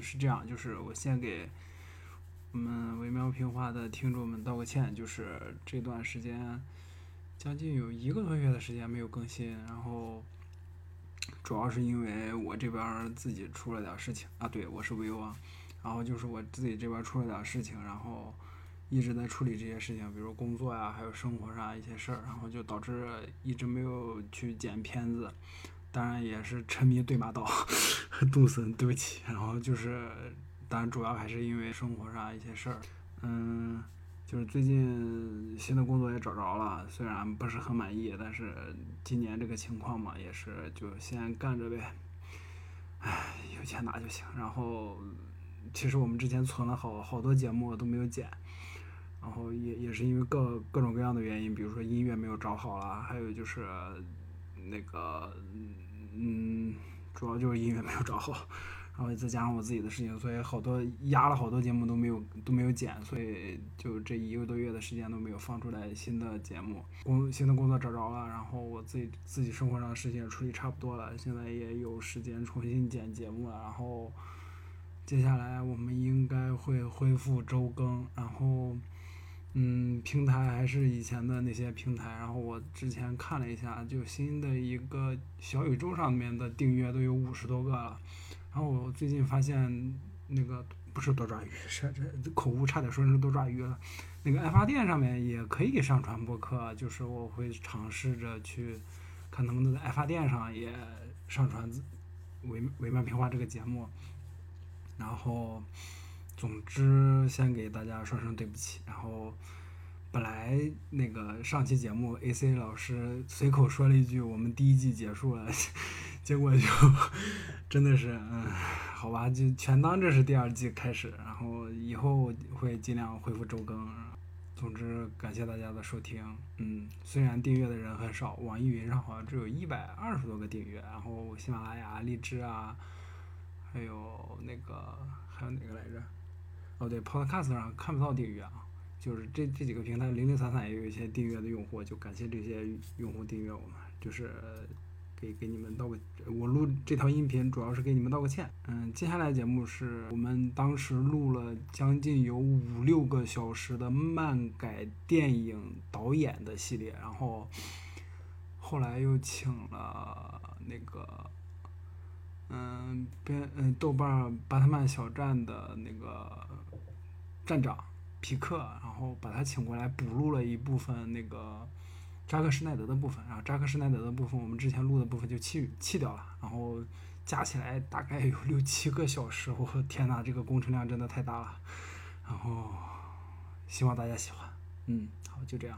是这样，就是我先给我们微妙平话的听众们道个歉，就是这段时间将近有一个多月的时间没有更新，然后主要是因为我这边自己出了点事情啊，对我是 vivo 啊，然后就是我自己这边出了点事情，然后一直在处理这些事情，比如工作呀，还有生活上一些事儿，然后就导致一直没有去剪片子。当然也是沉迷对马岛和 杜森，对不起。然后就是，当然主要还是因为生活上一些事儿。嗯，就是最近新的工作也找着了，虽然不是很满意，但是今年这个情况嘛，也是就先干着呗。唉，有钱拿就行。然后，其实我们之前存了好好多节目都没有剪，然后也也是因为各各种各样的原因，比如说音乐没有找好啦，还有就是那个嗯，主要就是音乐没有找好，然后再加上我自己的事情，所以好多压了好多节目都没有都没有剪，所以就这一个多月的时间都没有放出来新的节目。工新的工作找着了，然后我自己自己生活上的事情也处理差不多了，现在也有时间重新剪节目了。然后接下来我们应该会恢复周更，然后。嗯，平台还是以前的那些平台，然后我之前看了一下，就新的一个小宇宙上面的订阅都有五十多个了，然后我最近发现那个不是多抓鱼，是这口误，差点说成多抓鱼了。那个爱发电上面也可以上传播客，就是我会尝试着去看能不能在爱发电上也上传伪伪漫评话这个节目，然后。总之，先给大家说声对不起。然后，本来那个上期节目，AC 老师随口说了一句“我们第一季结束了 ”，结果就 真的是，嗯，好吧，就全当这是第二季开始。然后以后会尽量恢复周更。总之，感谢大家的收听。嗯，虽然订阅的人很少，网易云上好像只有一百二十多个订阅。然后喜马拉雅、荔枝啊，还有那个还有哪个来着？哦，对，Podcast 上看不到订阅啊，就是这这几个平台零零散散也有一些订阅的用户，就感谢这些用户订阅我们，就是给给你们道个，我录这条音频主要是给你们道个歉。嗯，接下来节目是我们当时录了将近有五六个小时的漫改电影导演的系列，然后后来又请了那个。嗯，编嗯豆瓣巴特曼小站的那个站长皮克，然后把他请过来补录了一部分那个扎克施耐德的部分，然后扎克施耐德的部分我们之前录的部分就弃弃掉了，然后加起来大概有六七个小时，我天呐，这个工程量真的太大了，然后希望大家喜欢，嗯，好，就这样。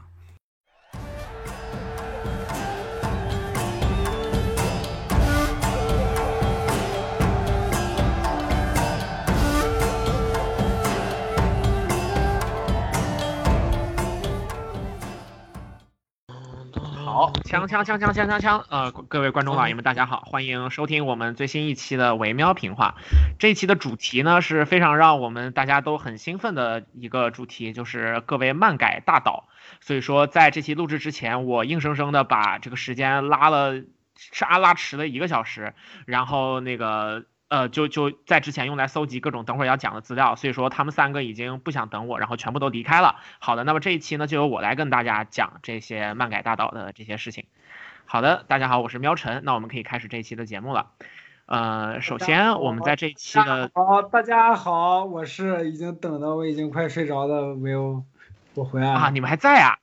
好，锵锵锵锵锵锵锵！呃，各位观众老爷们，大家好，欢迎收听我们最新一期的维喵评话。这一期的主题呢是非常让我们大家都很兴奋的一个主题，就是各位漫改大导。所以说，在这期录制之前，我硬生生的把这个时间拉了，是拉迟了一个小时，然后那个。呃，就就在之前用来搜集各种等会儿要讲的资料，所以说他们三个已经不想等我，然后全部都离开了。好的，那么这一期呢，就由我来跟大家讲这些漫改大岛的这些事情。好的，大家好，我是喵晨，那我们可以开始这一期的节目了。呃，首先我们在这一期的好，大家好，我是已经等的我已经快睡着的 Will，我回来了啊，你们还在啊？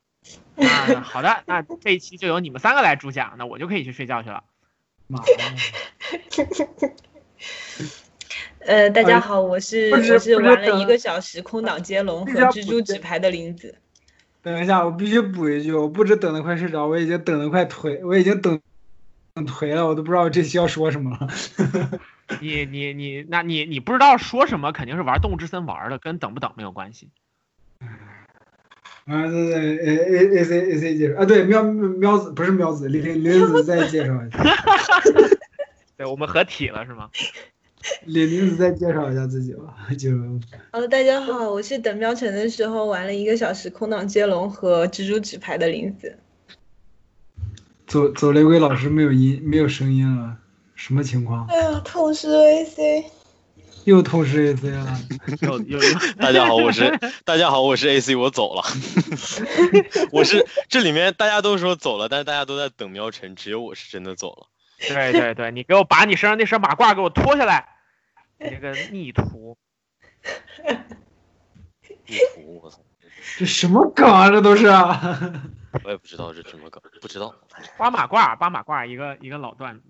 啊，好的，那这一期就由你们三个来主讲，那我就可以去睡觉去了。妈的！呃，大家好，我是我是玩了一个小时空档接龙和蜘蛛纸牌的林子。等一下，我必须补一句，我不止等的快睡着，我已经等的快颓，我已经等等颓了，我都不知道这期要说什么了。你你你，那你你不知道说什么，肯定是玩动物之森玩的，跟等不等没有关系。啊，对对，A A A C A C 介绍啊，对，喵喵子不是喵子，林林林子再介绍一下。对，我们合体了是吗？李林子再介绍一下自己吧，就。呃，大家好，我是等喵城的时候玩了一个小时空档接龙和蜘蛛纸牌的林子。走走雷鬼老师没有音，没有声音了，什么情况？哎呀，痛失 AC。又偷师 AC 了。又又 大家好，我是大家好，我是 AC，我走了。我是这里面大家都说走了，但是大家都在等喵晨，只有我是真的走了。对对对，你给我把你身上那身马褂给我脱下来，你这个 逆徒。逆徒，我操！这什么梗啊？这都是。我也不知道这什么梗，不知道。扒马褂，扒马褂，一个一个老段子。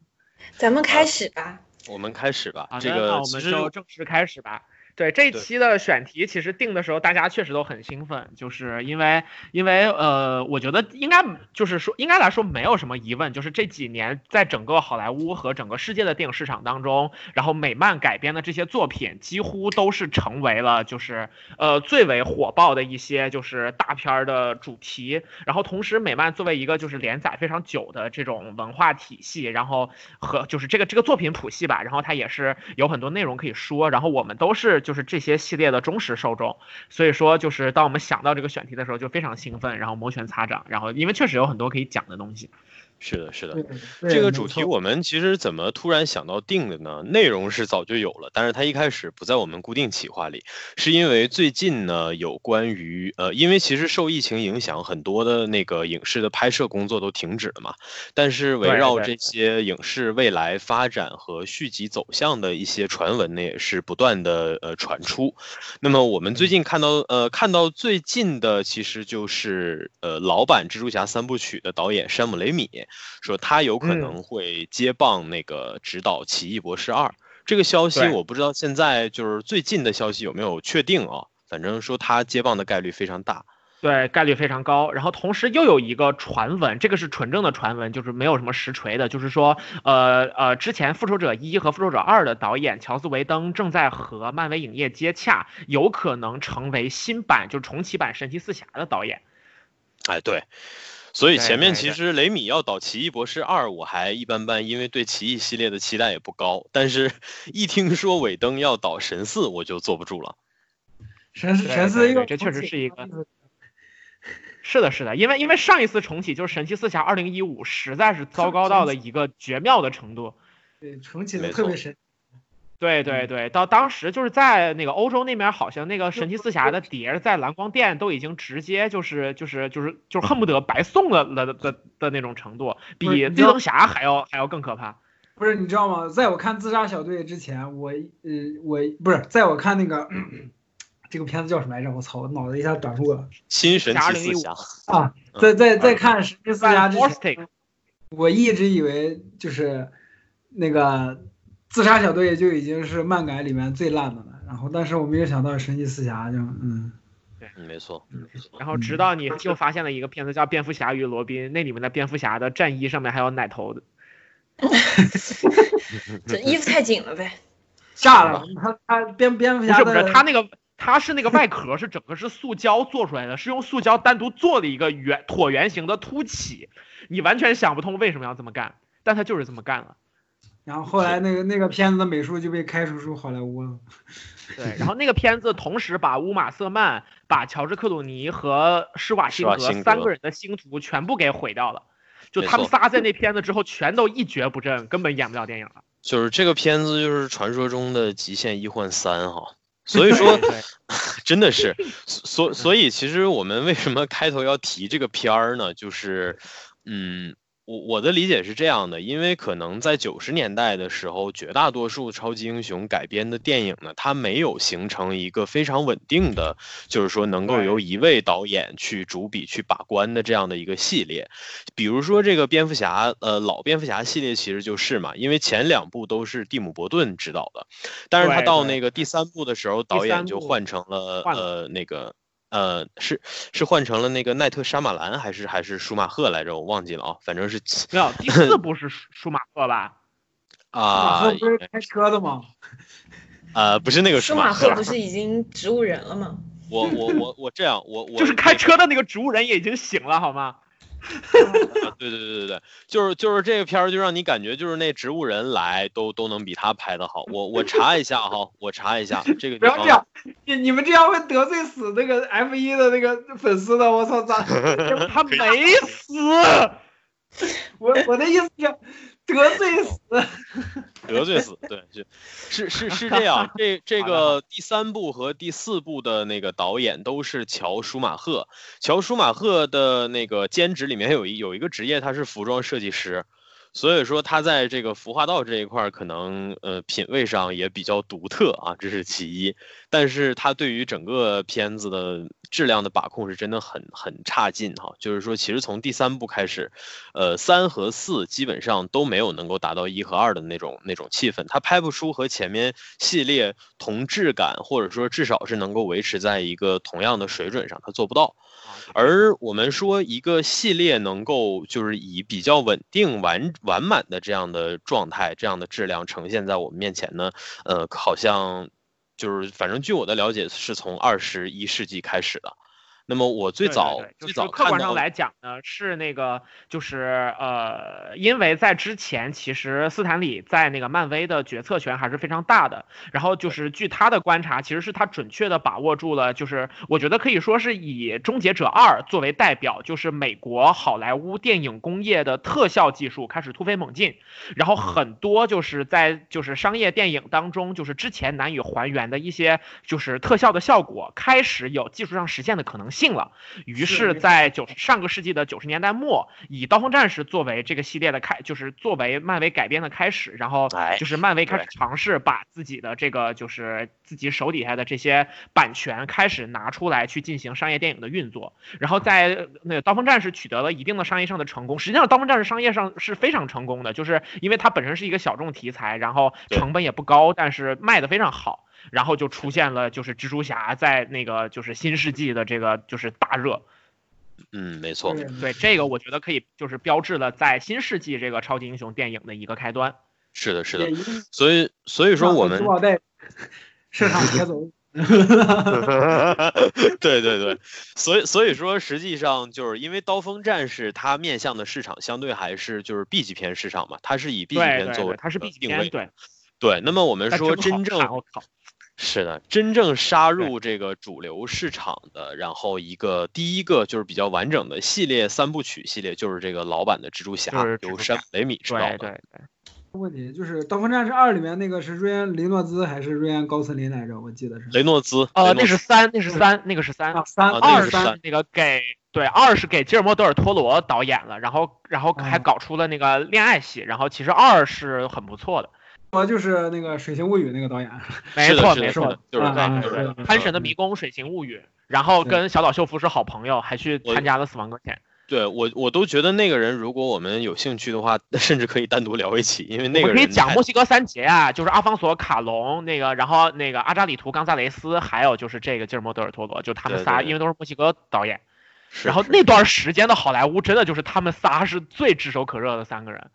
咱们开始吧。我们开始吧。这个，那我们就正式开始吧。对这一期的选题，其实定的时候大家确实都很兴奋，就是因为因为呃，我觉得应该就是说应该来说没有什么疑问，就是这几年在整个好莱坞和整个世界的电影市场当中，然后美漫改编的这些作品几乎都是成为了就是呃最为火爆的一些就是大片儿的主题。然后同时美漫作为一个就是连载非常久的这种文化体系，然后和就是这个这个作品谱系吧，然后它也是有很多内容可以说，然后我们都是。就就是这些系列的忠实受众，所以说就是当我们想到这个选题的时候就非常兴奋，然后摩拳擦掌，然后因为确实有很多可以讲的东西。是的，是的，这个主题我们其实怎么突然想到定的呢？内容是早就有了，但是它一开始不在我们固定企划里，是因为最近呢有关于呃，因为其实受疫情影响，很多的那个影视的拍摄工作都停止了嘛。但是围绕这些影视未来发展和续集走向的一些传闻呢，也是不断的呃传出。那么我们最近看到呃看到最近的，其实就是呃老版蜘蛛侠三部曲的导演山姆雷米。说他有可能会接棒那个指导《奇异博士二》这个消息，我不知道现在就是最近的消息有没有确定啊？反正说他接棒的概率非常大，对，概率非常高。然后同时又有一个传闻，这个是纯正的传闻，就是没有什么实锤的，就是说，呃呃，之前《复仇者一》和《复仇者二》的导演乔斯·维登正在和漫威影业接洽，有可能成为新版就是重启版神奇四侠的导演。哎，对。所以前面其实雷米要导《奇异博士二》，我还一般般，因为对奇异系列的期待也不高。但是，一听说尾灯要导神四，我就坐不住了。神神四，这确实是一个。是的，是的，因为因为上一次重启就是《神奇四侠二零一五》，实在是糟糕到了一个绝妙的程度。对，重启的特别神。对对对，到当时就是在那个欧洲那边，好像那个神奇四侠的碟在蓝光店都已经直接就是就是就是就是恨不得白送了了的的那种程度，比绿灯侠还要还要更可怕。不是你知道吗？在我看自杀小队之前，我呃我不是在我看那个这个片子叫什么来着？我操，我脑子一下短路了。新神奇四侠 啊，在在在看神奇四侠之前，我一直以为就是那个。自杀小队就已经是漫改里面最烂的了，然后但是我没有想到神奇四侠就嗯，对，没错，然后直到你又发现了一个片子叫《蝙蝠侠与罗宾》，那里面的蝙蝠侠的战衣上面还有奶头的，这衣服太紧了呗，炸了！他他蝙蝙蝠侠不是不是他那个他是那个外壳是整个是塑胶做出来的，是用塑胶单独做的一个圆椭圆形的凸起，你完全想不通为什么要这么干，但他就是这么干了。然后后来那个那个片子的美术就被开除出好莱坞了。对，然后那个片子同时把乌玛瑟曼、把乔治克鲁尼和施瓦辛格三个人的星途全部给毁掉了。就他们仨在那片子之后全都一蹶不振，根本演不了电影了。就是这个片子就是传说中的极限一换三哈，所以说 真的是，所所以其实我们为什么开头要提这个片儿呢？就是嗯。我我的理解是这样的，因为可能在九十年代的时候，绝大多数超级英雄改编的电影呢，它没有形成一个非常稳定的，就是说能够由一位导演去主笔去把关的这样的一个系列。比如说这个蝙蝠侠，呃，老蝙蝠侠系列其实就是嘛，因为前两部都是蒂姆·伯顿执导的，但是他到那个第三部的时候，导演就换成了呃那个。呃，是是换成了那个奈特·沙马兰，还是还是舒马赫来着？我忘记了啊，反正是没有第四部是舒马赫吧？啊，不是开车的吗？呃，不是那个舒马赫，不是已经植物人了吗？我我我我这样，我我就是开车的那个植物人也已经醒了，好吗？对对对对对，就是就是这个片儿，就让你感觉就是那植物人来都都能比他拍的好。我我查一下哈，我查一下这个。不要这样，你你们这样会得罪死那个 F 一的那个粉丝的。我操，咋 他没死？我我的意思是，得罪死，得罪死，对，是是是是这样。这这个第三部和第四部的那个导演都是乔舒马赫。乔舒马赫的那个兼职里面有一有一个职业，他是服装设计师。所以说他在这个服化道这一块儿，可能呃品味上也比较独特啊，这是其一。但是他对于整个片子的质量的把控是真的很很差劲哈。就是说，其实从第三部开始，呃，三和四基本上都没有能够达到一和二的那种那种气氛，他拍不出和前面系列同质感，或者说至少是能够维持在一个同样的水准上，他做不到。而我们说一个系列能够就是以比较稳定完完满的这样的状态、这样的质量呈现在我们面前呢，呃，好像就是反正据我的了解，是从二十一世纪开始的。那么我最早最早客观上来讲呢，是那个就是呃，因为在之前其实斯坦李在那个漫威的决策权还是非常大的。然后就是据他的观察，其实是他准确的把握住了，就是我觉得可以说是以《终结者二》作为代表，就是美国好莱坞电影工业的特效技术开始突飞猛进，然后很多就是在就是商业电影当中，就是之前难以还原的一些就是特效的效果，开始有技术上实现的可能性。信了，于是，在九上个世纪的九十年代末，以《刀锋战士》作为这个系列的开，就是作为漫威改编的开始，然后就是漫威开始尝试把自己的这个就是自己手底下的这些版权开始拿出来去进行商业电影的运作，然后在那个《刀锋战士》取得了一定的商业上的成功。实际上，《刀锋战士》商业上是非常成功的，就是因为它本身是一个小众题材，然后成本也不高，但是卖的非常好。然后就出现了，就是蜘蛛侠在那个就是新世纪的这个就是大热，嗯，没错，对。这个我觉得可以就是标志了在新世纪这个超级英雄电影的一个开端。是的，是的，所以所以说我们市场节奏，对对对，所以所以说实际上就是因为刀锋战士它面向的市场相对还是就是 B 级片市场嘛，它是以 B 级片作为它是 B 级片，对。对，那么我们说真正。是的，真正杀入这个主流市场的，然后一个第一个就是比较完整的系列三部曲系列，就是这个老版的蜘蛛侠，由山雷米执导的。对对对。问题就是《刀锋战士二》里面那个是瑞安·雷诺兹还是瑞安·高斯林来着？我记得是雷诺兹。呃，那是三，那是三，那个是三。三二是三，那个给对二是给吉尔莫·德尔托罗导演了，然后然后还搞出了那个恋爱戏，然后其实二是很不错的。我就是那个《水形物语》那个导演，没错没错，就是对对对，《潘神的迷宫》《水形物语》，然后跟小岛秀夫是好朋友，还去参加了《死亡搁浅》。对我我都觉得那个人，如果我们有兴趣的话，甚至可以单独聊一起，因为那个人可以讲墨西哥三杰啊，就是阿方索卡隆那个，然后那个阿扎里图冈萨雷斯，还有就是这个吉尔莫德尔托罗，就他们仨，因为都是墨西哥导演。然后那段时间的好莱坞，真的就是他们仨是最炙手可热的三个人，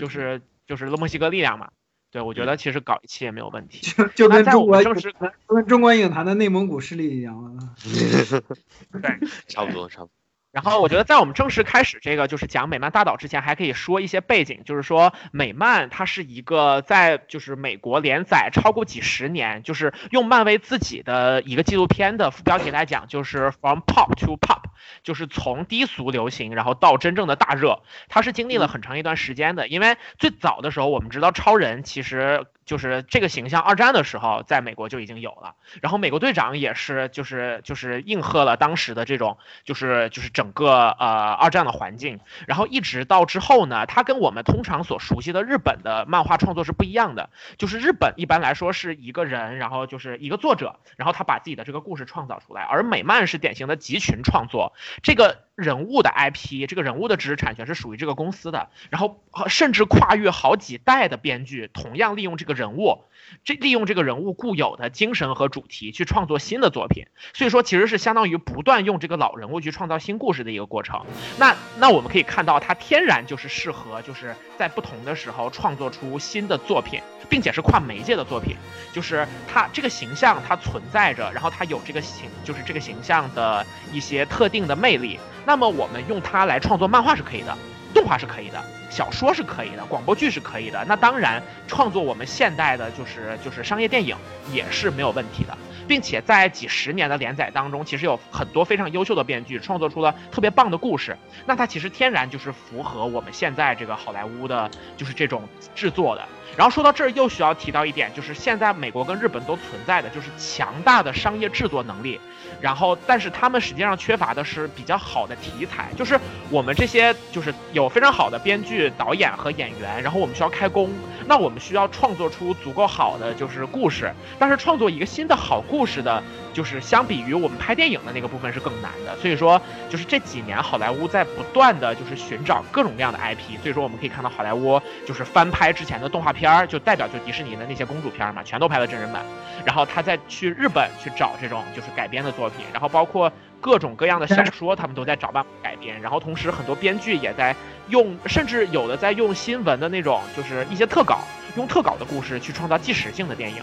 就是就是墨西哥力量嘛。对，我觉得其实搞一期也没有问题，就就跟中国正式跟中国影坛的内蒙古势力一样了。对，差不多，差不多。然后我觉得，在我们正式开始这个就是讲美漫大导之前，还可以说一些背景，就是说美漫它是一个在就是美国连载超过几十年，就是用漫威自己的一个纪录片的副标题来讲，就是 From Pop to Pop，就是从低俗流行，然后到真正的大热，它是经历了很长一段时间的。因为最早的时候，我们知道超人其实。就是这个形象，二战的时候在美国就已经有了。然后美国队长也是，就是就是应和了当时的这种，就是就是整个呃二战的环境。然后一直到之后呢，它跟我们通常所熟悉的日本的漫画创作是不一样的。就是日本一般来说是一个人，然后就是一个作者，然后他把自己的这个故事创造出来。而美漫是典型的集群创作，这个人物的 IP，这个人物的知识产权是属于这个公司的。然后甚至跨越好几代的编剧，同样利用这个。人物，这利用这个人物固有的精神和主题去创作新的作品，所以说其实是相当于不断用这个老人物去创造新故事的一个过程。那那我们可以看到，它天然就是适合就是在不同的时候创作出新的作品，并且是跨媒介的作品。就是它这个形象它存在着，然后它有这个形就是这个形象的一些特定的魅力。那么我们用它来创作漫画是可以的，动画是可以的。小说是可以的，广播剧是可以的，那当然创作我们现代的，就是就是商业电影也是没有问题的。并且在几十年的连载当中，其实有很多非常优秀的编剧创作出了特别棒的故事。那它其实天然就是符合我们现在这个好莱坞的，就是这种制作的。然后说到这儿，又需要提到一点，就是现在美国跟日本都存在的就是强大的商业制作能力。然后，但是他们实际上缺乏的是比较好的题材，就是我们这些就是有非常好的编剧、导演和演员，然后我们需要开工，那我们需要创作出足够好的就是故事，但是创作一个新的好故事的。就是相比于我们拍电影的那个部分是更难的，所以说就是这几年好莱坞在不断的就是寻找各种各样的 IP，所以说我们可以看到好莱坞就是翻拍之前的动画片儿，就代表就迪士尼的那些公主片嘛，全都拍了真人版，然后他再去日本去找这种就是改编的作品，然后包括各种各样的小说，他们都在找办法改编，然后同时很多编剧也在用，甚至有的在用新闻的那种就是一些特稿。用特稿的故事去创造纪实性的电影，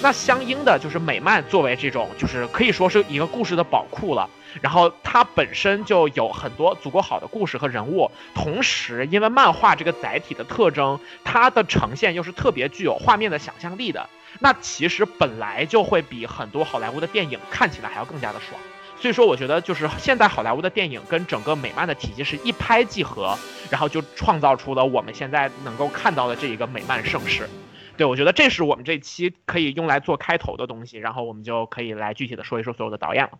那相应的就是美漫作为这种就是可以说是一个故事的宝库了。然后它本身就有很多足够好的故事和人物，同时因为漫画这个载体的特征，它的呈现又是特别具有画面的想象力的，那其实本来就会比很多好莱坞的电影看起来还要更加的爽。所以说，我觉得就是现在好莱坞的电影跟整个美漫的体系是一拍即合，然后就创造出了我们现在能够看到的这一个美漫盛世。对我觉得这是我们这期可以用来做开头的东西，然后我们就可以来具体的说一说所有的导演了。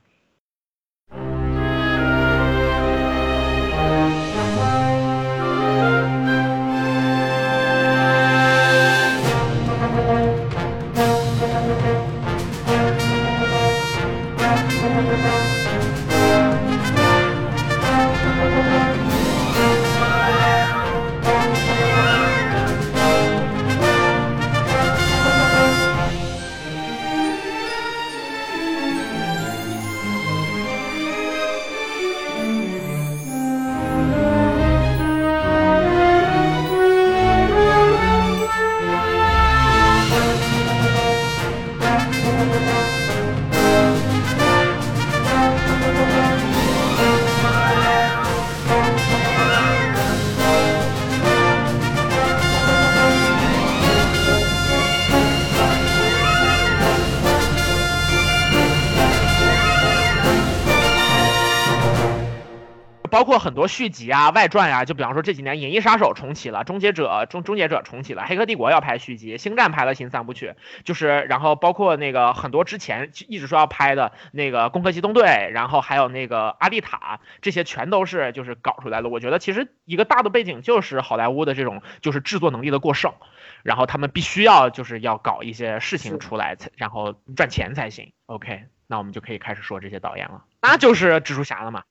包括很多续集啊、外传呀，就比方说这几年《银翼杀手》重启了，《终结者》终终结者重启了，《黑客帝国》要拍续集，《星战》拍了新三部曲，就是然后包括那个很多之前一直说要拍的那个《攻壳机动队》，然后还有那个《阿丽塔》，这些全都是就是搞出来了。我觉得其实一个大的背景就是好莱坞的这种就是制作能力的过剩，然后他们必须要就是要搞一些事情出来，然后赚钱才行。OK，那我们就可以开始说这些导演了，那就是蜘蛛侠了嘛。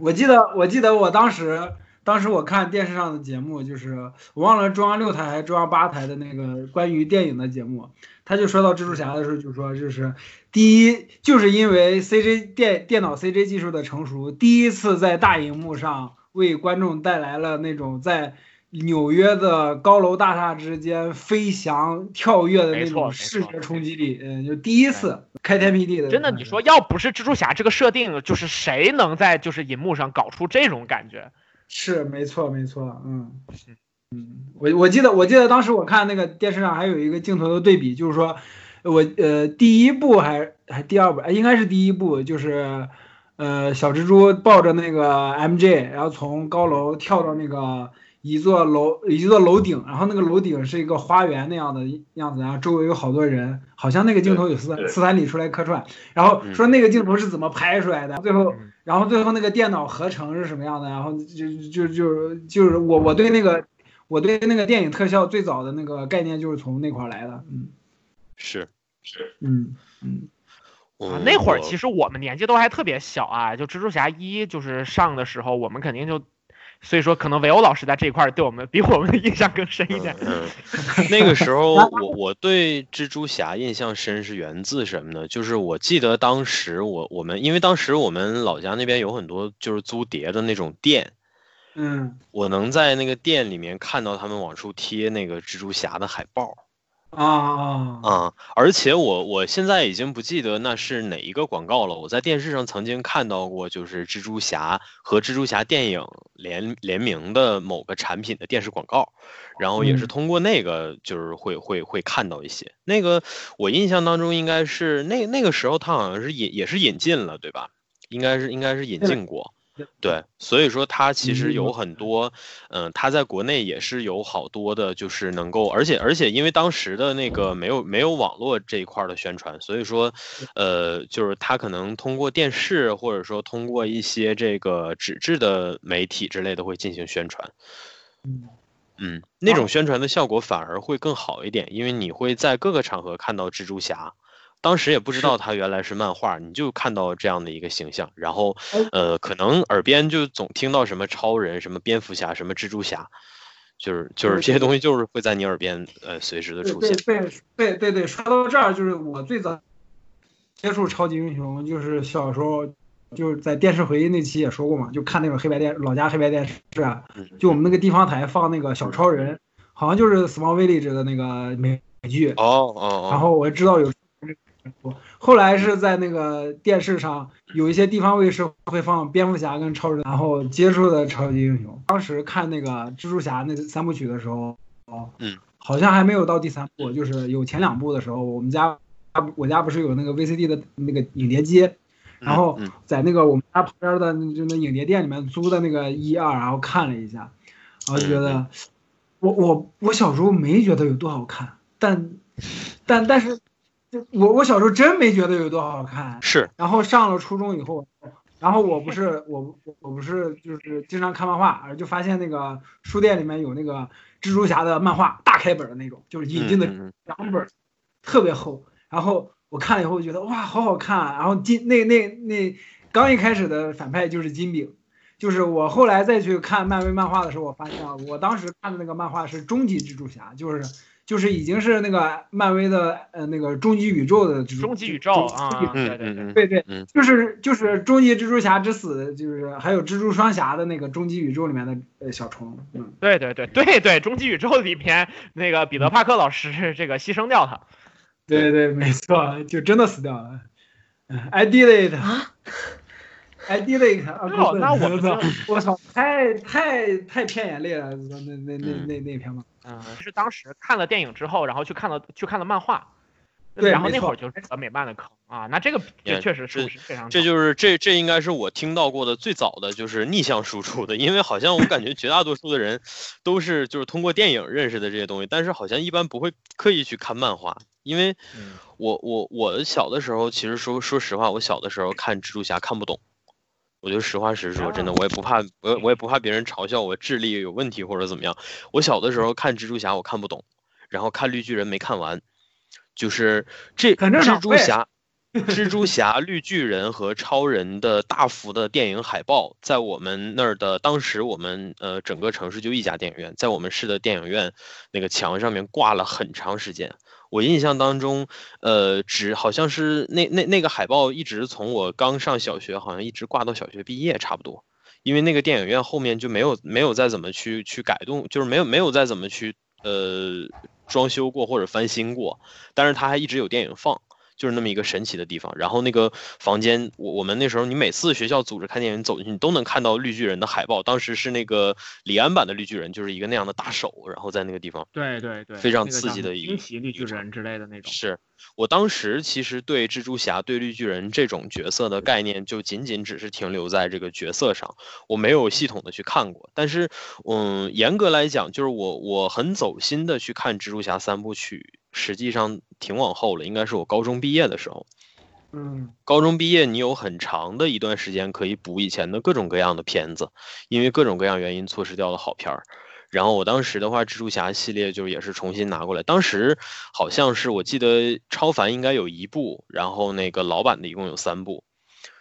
我记得，我记得我当时，当时我看电视上的节目，就是我忘了中央六台还是中央八台的那个关于电影的节目，他就说到蜘蛛侠的时候，就说就是第一，就是因为 CG 电电脑 CG 技术的成熟，第一次在大荧幕上为观众带来了那种在。纽约的高楼大厦之间飞翔跳跃的那种视觉冲击力，嗯，就第一次开天辟地的。真的，你说要不是蜘蛛侠这个设定，就是谁能在就是银幕上搞出这种感觉？是，没错，没错，嗯，嗯，我我记得我记得当时我看那个电视上还有一个镜头的对比，就是说我呃第一部还还第二部，应该是第一部，就是呃小蜘蛛抱着那个 MJ，然后从高楼跳到那个。一座楼，一座楼顶，然后那个楼顶是一个花园那样的样子，然后周围有好多人，好像那个镜头有斯斯坦李出来客串，然后说那个镜头是怎么拍出来的，最后，然后最后那个电脑合成是什么样的，然后就就就就是我我对那个我对那个电影特效最早的那个概念就是从那块来的，嗯，是是，嗯嗯，啊，那会儿其实我们年纪都还特别小啊，就蜘蛛侠一就是上的时候，我们肯定就。所以说，可能韦欧老师在这一块对我们比我们的印象更深一点。嗯，那个时候我我对蜘蛛侠印象深是源自什么呢？就是我记得当时我我们因为当时我们老家那边有很多就是租碟的那种店，嗯，我能在那个店里面看到他们往出贴那个蜘蛛侠的海报。啊啊啊！而且我我现在已经不记得那是哪一个广告了。我在电视上曾经看到过，就是蜘蛛侠和蜘蛛侠电影联联名的某个产品的电视广告，然后也是通过那个就是会会会看到一些。那个我印象当中应该是那那个时候他好像是引也是引进了，对吧？应该是应该是引进过。对，所以说它其实有很多，嗯，它在国内也是有好多的，就是能够，而且而且因为当时的那个没有没有网络这一块的宣传，所以说，呃，就是它可能通过电视或者说通过一些这个纸质的媒体之类的会进行宣传，嗯。嗯，那种宣传的效果反而会更好一点，因为你会在各个场合看到蜘蛛侠。当时也不知道他原来是漫画，你就看到这样的一个形象，然后，呃，可能耳边就总听到什么超人、什么蝙蝠侠、什么蜘蛛侠，就是就是这些东西就是会在你耳边呃随时的出现。对对对对对，说到这儿，就是我最早接触超级英雄，就是小时候就是在电视回忆那期也说过嘛，就看那种黑白电老家黑白电视，就我们那个地方台放那个小超人，好像就是《Small Village》的那个美剧。哦哦。然后我知道有。后来是在那个电视上有一些地方卫视会放蝙蝠侠跟超人，然后接触的超级英雄。当时看那个蜘蛛侠那三部曲的时候，哦，嗯，好像还没有到第三部，就是有前两部的时候，我们家我家不是有那个 VCD 的那个影碟机，然后在那个我们家旁边的就那影碟店里面租的那个一二，然后看了一下，然后就觉得我我我小时候没觉得有多好看，但但但是。我我小时候真没觉得有多好看，是。然后上了初中以后，然后我不是我我不是就是经常看漫画，就发现那个书店里面有那个蜘蛛侠的漫画，大开本的那种，就是引进的两本，特别厚。然后我看了以后觉得哇，好好看。然后金那那那刚一开始的反派就是金饼，就是我后来再去看漫威漫画的时候，我发现啊，我当时看的那个漫画是终极蜘蛛侠，就是。就是已经是那个漫威的呃那个终极宇宙的终极宇宙啊，对对对。对对，就是就是终极蜘蛛侠之死，就是还有蜘蛛双侠的那个终极宇宙里面的呃小虫，嗯，对对对对对，终极宇宙里边那个彼得帕克老师这个牺牲掉他，对对没错，就真的死掉了，I did it 啊，I did it 啊，那我我操，太太太骗眼泪了，那那那那那篇嘛。嗯，是当时看了电影之后，然后去看了去看了漫画，对然后那会儿就入了美漫的坑啊。那这个也确实是非常，这就是这这应该是我听到过的最早的就是逆向输出的，因为好像我感觉绝大多数的人都是就是通过电影认识的这些东西，但是好像一般不会刻意去看漫画，因为我我我小的时候其实说说实话，我小的时候看蜘蛛侠看不懂。我就实话实说，真的，我也不怕，我我也不怕别人嘲笑我智力有问题或者怎么样。我小的时候看蜘蛛侠我看不懂，然后看绿巨人没看完，就是这蜘蛛侠、蜘蛛侠、绿巨人和超人的大幅的电影海报，在我们那儿的当时我们呃整个城市就一家电影院，在我们市的电影院那个墙上面挂了很长时间。我印象当中，呃，只好像是那那那个海报一直从我刚上小学，好像一直挂到小学毕业差不多，因为那个电影院后面就没有没有再怎么去去改动，就是没有没有再怎么去呃装修过或者翻新过，但是它还一直有电影放。就是那么一个神奇的地方，然后那个房间，我我们那时候，你每次学校组织看电影走进去，你都能看到绿巨人的海报。当时是那个李安版的绿巨人，就是一个那样的大手，然后在那个地方，对对对，非常刺激的一个惊绿巨人之类的那种。是我当时其实对蜘蛛侠、对绿巨人这种角色的概念，就仅仅只是停留在这个角色上，我没有系统的去看过。但是，嗯，严格来讲，就是我我很走心的去看蜘蛛侠三部曲。实际上挺往后了，应该是我高中毕业的时候。嗯，高中毕业你有很长的一段时间可以补以前的各种各样的片子，因为各种各样原因错失掉了好片儿。然后我当时的话，蜘蛛侠系列就也是重新拿过来。当时好像是我记得超凡应该有一部，然后那个老版的一共有三部。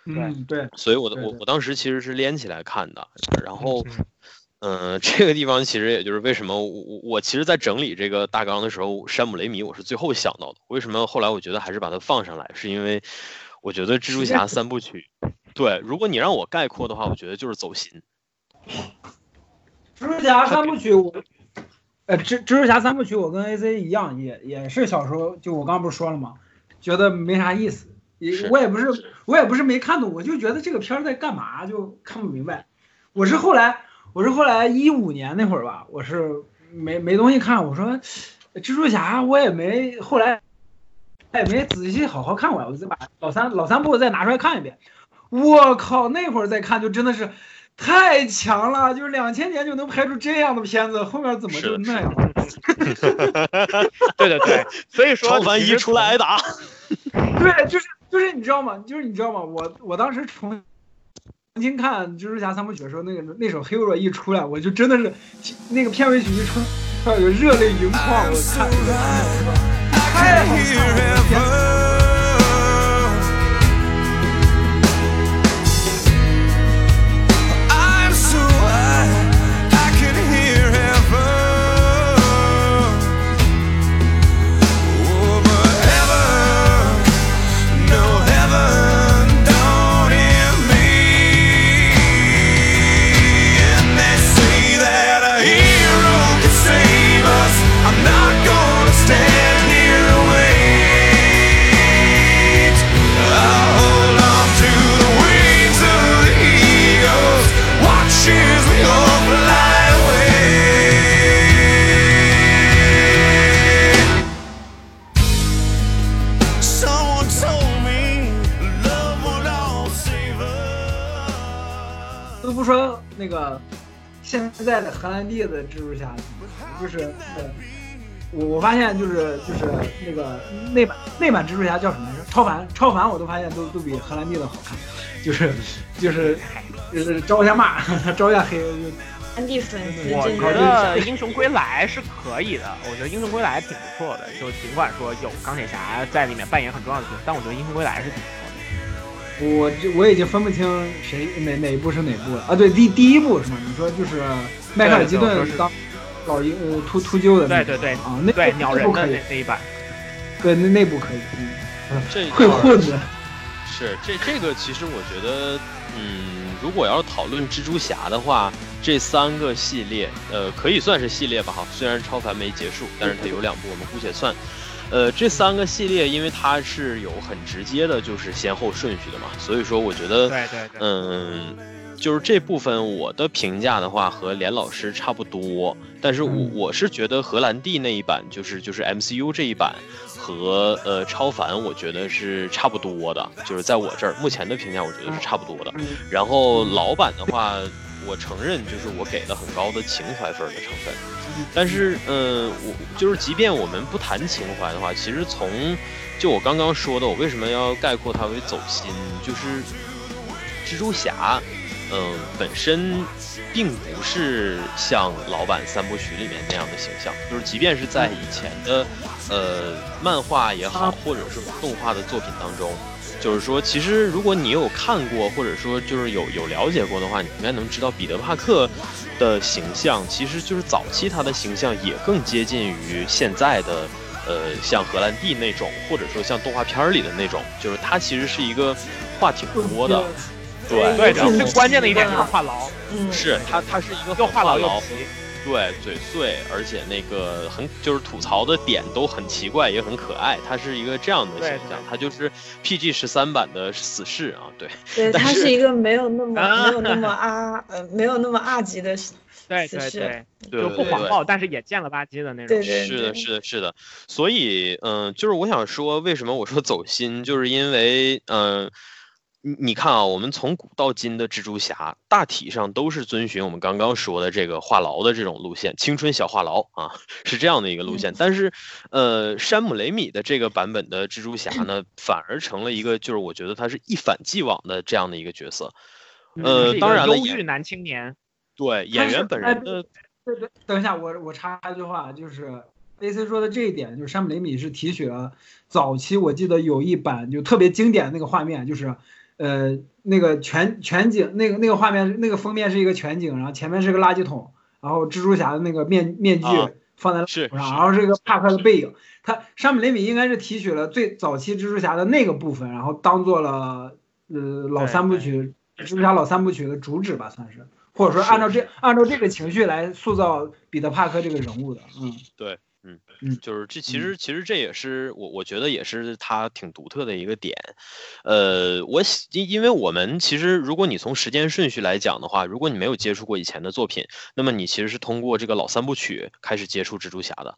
嗯，对。所以我的我我当时其实是连起来看的，然后。嗯，这个地方其实也就是为什么我我其实，在整理这个大纲的时候，山姆雷米我是最后想到的。为什么后来我觉得还是把它放上来，是因为我觉得蜘蛛侠三部曲，对，如果你让我概括的话，我觉得就是走心。蜘蛛侠三部曲，我呃，蜘蜘蛛侠三部曲我跟 AC 一样，也也是小时候就我刚不是说了吗？觉得没啥意思，也我也不是我也不是没看懂，我就觉得这个片儿在干嘛，就看不明白。我是后来我是后来一五年那会儿吧，我是没没东西看，我说蜘蛛侠我也没后来也没仔细好好看过，我再把老三老三部再拿出来看一遍。我靠，那会儿再看就真的是。太强了，就是两千年就能拍出这样的片子，后面怎么就那样？对对对，所以说超凡一出来挨打。对，就是就是你知道吗？就是你知道吗？我我当时重重新看蜘蛛侠三部曲的时候，那个那首《Hero》一出来，我就真的是那个片尾曲一出，有热泪盈眶。我看，太好看了。荷兰弟的蜘蛛侠，就是我我发现就是就是那个那版那版蜘蛛侠叫什么来着？超凡超凡，我都发现都都比荷兰弟的好看，就是就是就是招一下骂，招一下黑。荷兰弟粉丝，我觉得英雄归来是可以的，我觉得英雄归来挺不错的，就尽管说有钢铁侠在里面扮演很重要的角色，但我觉得英雄归来是挺不错的。我这我已经分不清谁哪哪一部是哪部了啊！对，第第一部是吗？你说就是迈克尔基顿当老鹰呃秃秃鹫的对对对啊，那对鸟人可以那一版，对那那部可以，嗯，这会混的。是这这个其实我觉得，嗯，如果要是讨论蜘蛛侠的话，这三个系列呃可以算是系列吧哈，虽然超凡没结束，但是它有两部，我们姑且算。呃，这三个系列，因为它是有很直接的，就是先后顺序的嘛，所以说我觉得，对对对，嗯，就是这部分我的评价的话和连老师差不多，但是我我是觉得荷兰弟那一版，就是就是 MCU 这一版和呃超凡，我觉得是差不多的，就是在我这儿目前的评价，我觉得是差不多的。然后老版的话，我承认就是我给了很高的情怀分的成分。但是，嗯，我就是，即便我们不谈情怀的话，其实从就我刚刚说的，我为什么要概括它为走心，就是蜘蛛侠，嗯，本身并不是像老版三部曲里面那样的形象，就是即便是在以前的呃漫画也好，或者是动画的作品当中。就是说，其实如果你有看过，或者说就是有有了解过的话，你应该能知道彼得·帕克的形象，其实就是早期他的形象也更接近于现在的，呃，像荷兰弟那种，或者说像动画片里的那种，就是他其实是一个话挺多的，对对，最关键的一点就是话痨，是他他是一个又话痨又皮。对，嘴碎，而且那个很就是吐槽的点都很奇怪，也很可爱。他是一个这样的形象，他就是 PG 十三版的死侍啊。对，对他是一个没有那么没有那么啊呃没有那么二级的死对对对，就不谎报，但是也贱了吧唧的那种。是的，是的，是的。所以，嗯，就是我想说，为什么我说走心，就是因为，嗯。你你看啊，我们从古到今的蜘蛛侠大体上都是遵循我们刚刚说的这个话痨的这种路线，青春小话痨啊，是这样的一个路线。但是，呃，山姆雷米的这个版本的蜘蛛侠呢，反而成了一个，就是我觉得他是一反既往的这样的一个角色。呃，当然了，忧郁男青年。对，演员本人的。对对，等一下，我我插一句话，就是 A C 说的这一点，就是山姆雷米是提取了早期我记得有一版就特别经典的那个画面，就是。呃，那个全全景，那个那个画面，那个封面是一个全景，然后前面是个垃圾桶，然后蜘蛛侠的那个面面具放在是上，然后是一个帕克的背影。他山姆雷米应该是提取了最早期蜘蛛侠的那个部分，然后当做了呃老三部曲蜘蛛侠老三部曲的主旨吧，算是。或者说按照这按照这个情绪来塑造彼得帕克这个人物的。嗯，对，嗯嗯，就是这其实其实这也是我我觉得也是它挺独特的一个点。呃，我因因为我们其实如果你从时间顺序来讲的话，如果你没有接触过以前的作品，那么你其实是通过这个老三部曲开始接触蜘蛛侠的。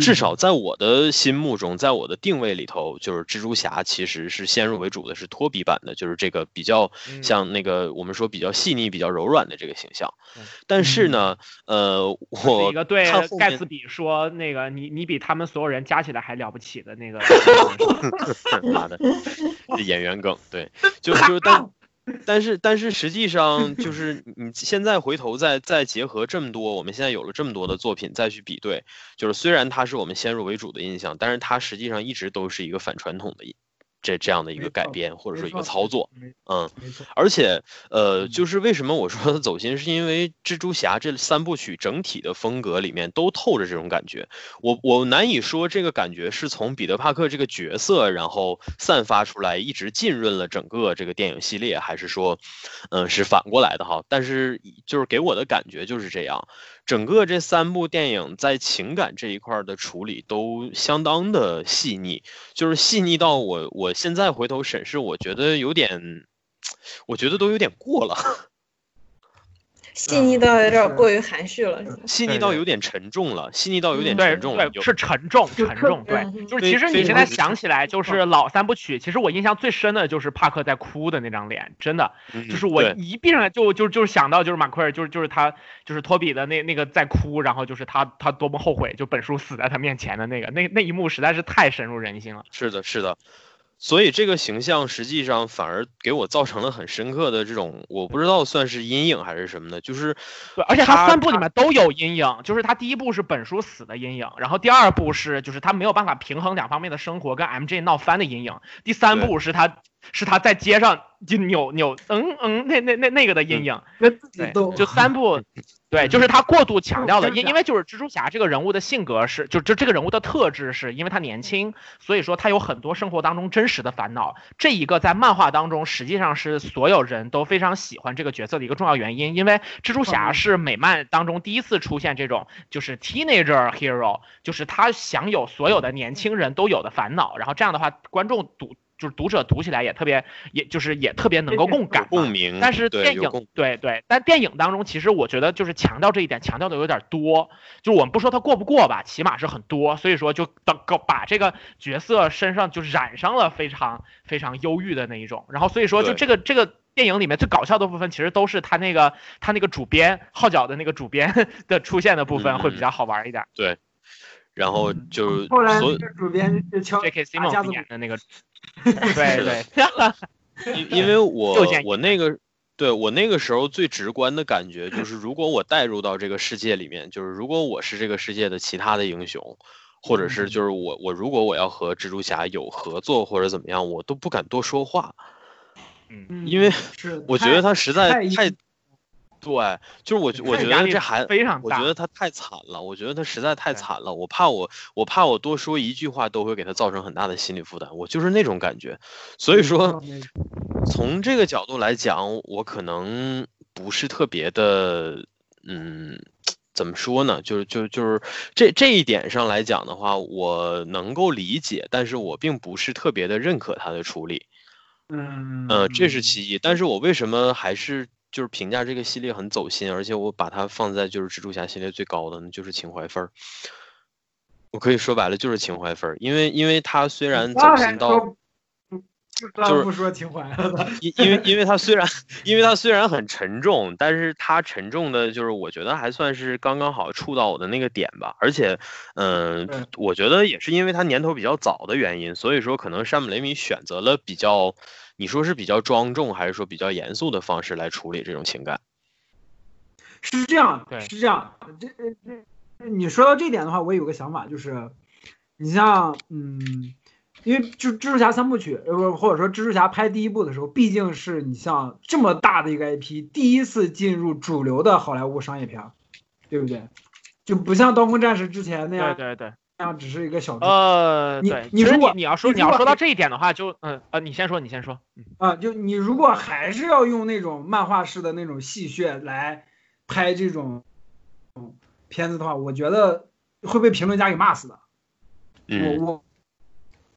至少在我的心目中，在我的定位里头，就是蜘蛛侠其实是先入为主的，是托比版的，就是这个比较像那个我们说比较细腻、比较柔软的这个形象。但是呢，呃，我一个对盖茨比说那个你你比他们所有人加起来还了不起的那个，妈的，演员梗，对，就就但。但是，但是实际上就是你现在回头再再结合这么多，我们现在有了这么多的作品再去比对，就是虽然它是我们先入为主的印象，但是它实际上一直都是一个反传统的。这这样的一个改编或者说一个操作，嗯，而且呃，就是为什么我说走心，是因为蜘蛛侠这三部曲整体的风格里面都透着这种感觉。我我难以说这个感觉是从彼得帕克这个角色然后散发出来，一直浸润了整个这个电影系列，还是说，嗯，是反过来的哈。但是就是给我的感觉就是这样。整个这三部电影在情感这一块的处理都相当的细腻，就是细腻到我我现在回头审视，我觉得有点，我觉得都有点过了。细腻到有点过于含蓄了，细腻到有点沉重了，细腻到有点沉重了，是沉重，沉重，对，就是其实你现在想起来，就是老三部曲，其实我印象最深的就是帕克在哭的那张脸，真的，就是我一闭上就就就是想到就是马奎尔，就是就是他就是托比的那那个在哭，然后就是他他多么后悔，就本书死在他面前的那个那那一幕实在是太深入人心了，是的，是的。所以这个形象实际上反而给我造成了很深刻的这种，我不知道算是阴影还是什么的，就是，对，而且他三部里面都有阴影，就是他第一部是本书死的阴影，然后第二部是就是他没有办法平衡两方面的生活跟 MJ 闹翻的阴影，第三部是他是他在街上就扭扭嗯嗯那那那那个的阴影，对，就三部。对，就是他过度强调了，因因为就是蜘蛛侠这个人物的性格是，就就这个人物的特质是因为他年轻，所以说他有很多生活当中真实的烦恼。这一个在漫画当中实际上是所有人都非常喜欢这个角色的一个重要原因，因为蜘蛛侠是美漫当中第一次出现这种就是 teenager hero，就是他享有所有的年轻人都有的烦恼，然后这样的话观众读。就是读者读起来也特别，也就是也特别能够共感共鸣。但是电影对对，但电影当中其实我觉得就是强调这一点，强调的有点多。就是我们不说他过不过吧，起码是很多。所以说就等够把这个角色身上就染上了非常非常忧郁的那一种。然后所以说就这个这个电影里面最搞笑的部分，其实都是他那个他那个主编号角的那个主编 的出现的部分会比较好玩一点。对，然后就后来主编就敲 J.K. Simmons 演的那个。对对，因因为我我那个对我那个时候最直观的感觉就是，如果我带入到这个世界里面，就是如果我是这个世界的其他的英雄，或者是就是我我如果我要和蜘蛛侠有合作或者怎么样，我都不敢多说话，嗯，因为我觉得他实在太。对，就是我，我觉得这还非常，我觉得他太惨了，我觉得他实在太惨了，我怕我，我怕我多说一句话都会给他造成很大的心理负担，我就是那种感觉。所以说，从这个角度来讲，我可能不是特别的，嗯，怎么说呢？就是就就是这这一点上来讲的话，我能够理解，但是我并不是特别的认可他的处理。嗯，呃，这是其一，但是我为什么还是？就是评价这个系列很走心，而且我把它放在就是蜘蛛侠系列最高的，那就是情怀分儿。我可以说白了就是情怀分儿，因为因为它虽然走心到，就是不说情怀了。因因为因为它虽然因为它虽然很沉重，但是它沉重的就是我觉得还算是刚刚好触到我的那个点吧。而且，嗯，我觉得也是因为它年头比较早的原因，所以说可能山姆雷米选择了比较。你说是比较庄重，还是说比较严肃的方式来处理这种情感？是这样，是这样。这这，你说到这点的话，我有个想法，就是，你像，嗯，因为就蜘蛛侠三部曲，呃，或者说蜘蛛侠拍第一部的时候，毕竟是你像这么大的一个 IP，第一次进入主流的好莱坞商业片，对不对？就不像刀锋战士之前那样，对对对。样只是一个小呃，你你如果你要说你要说到这一点的话，就嗯呃，你先说，你先说。啊，就你如果还是要用那种漫画式的那种戏谑来拍这种片子的话，我觉得会被评论家给骂死的。我我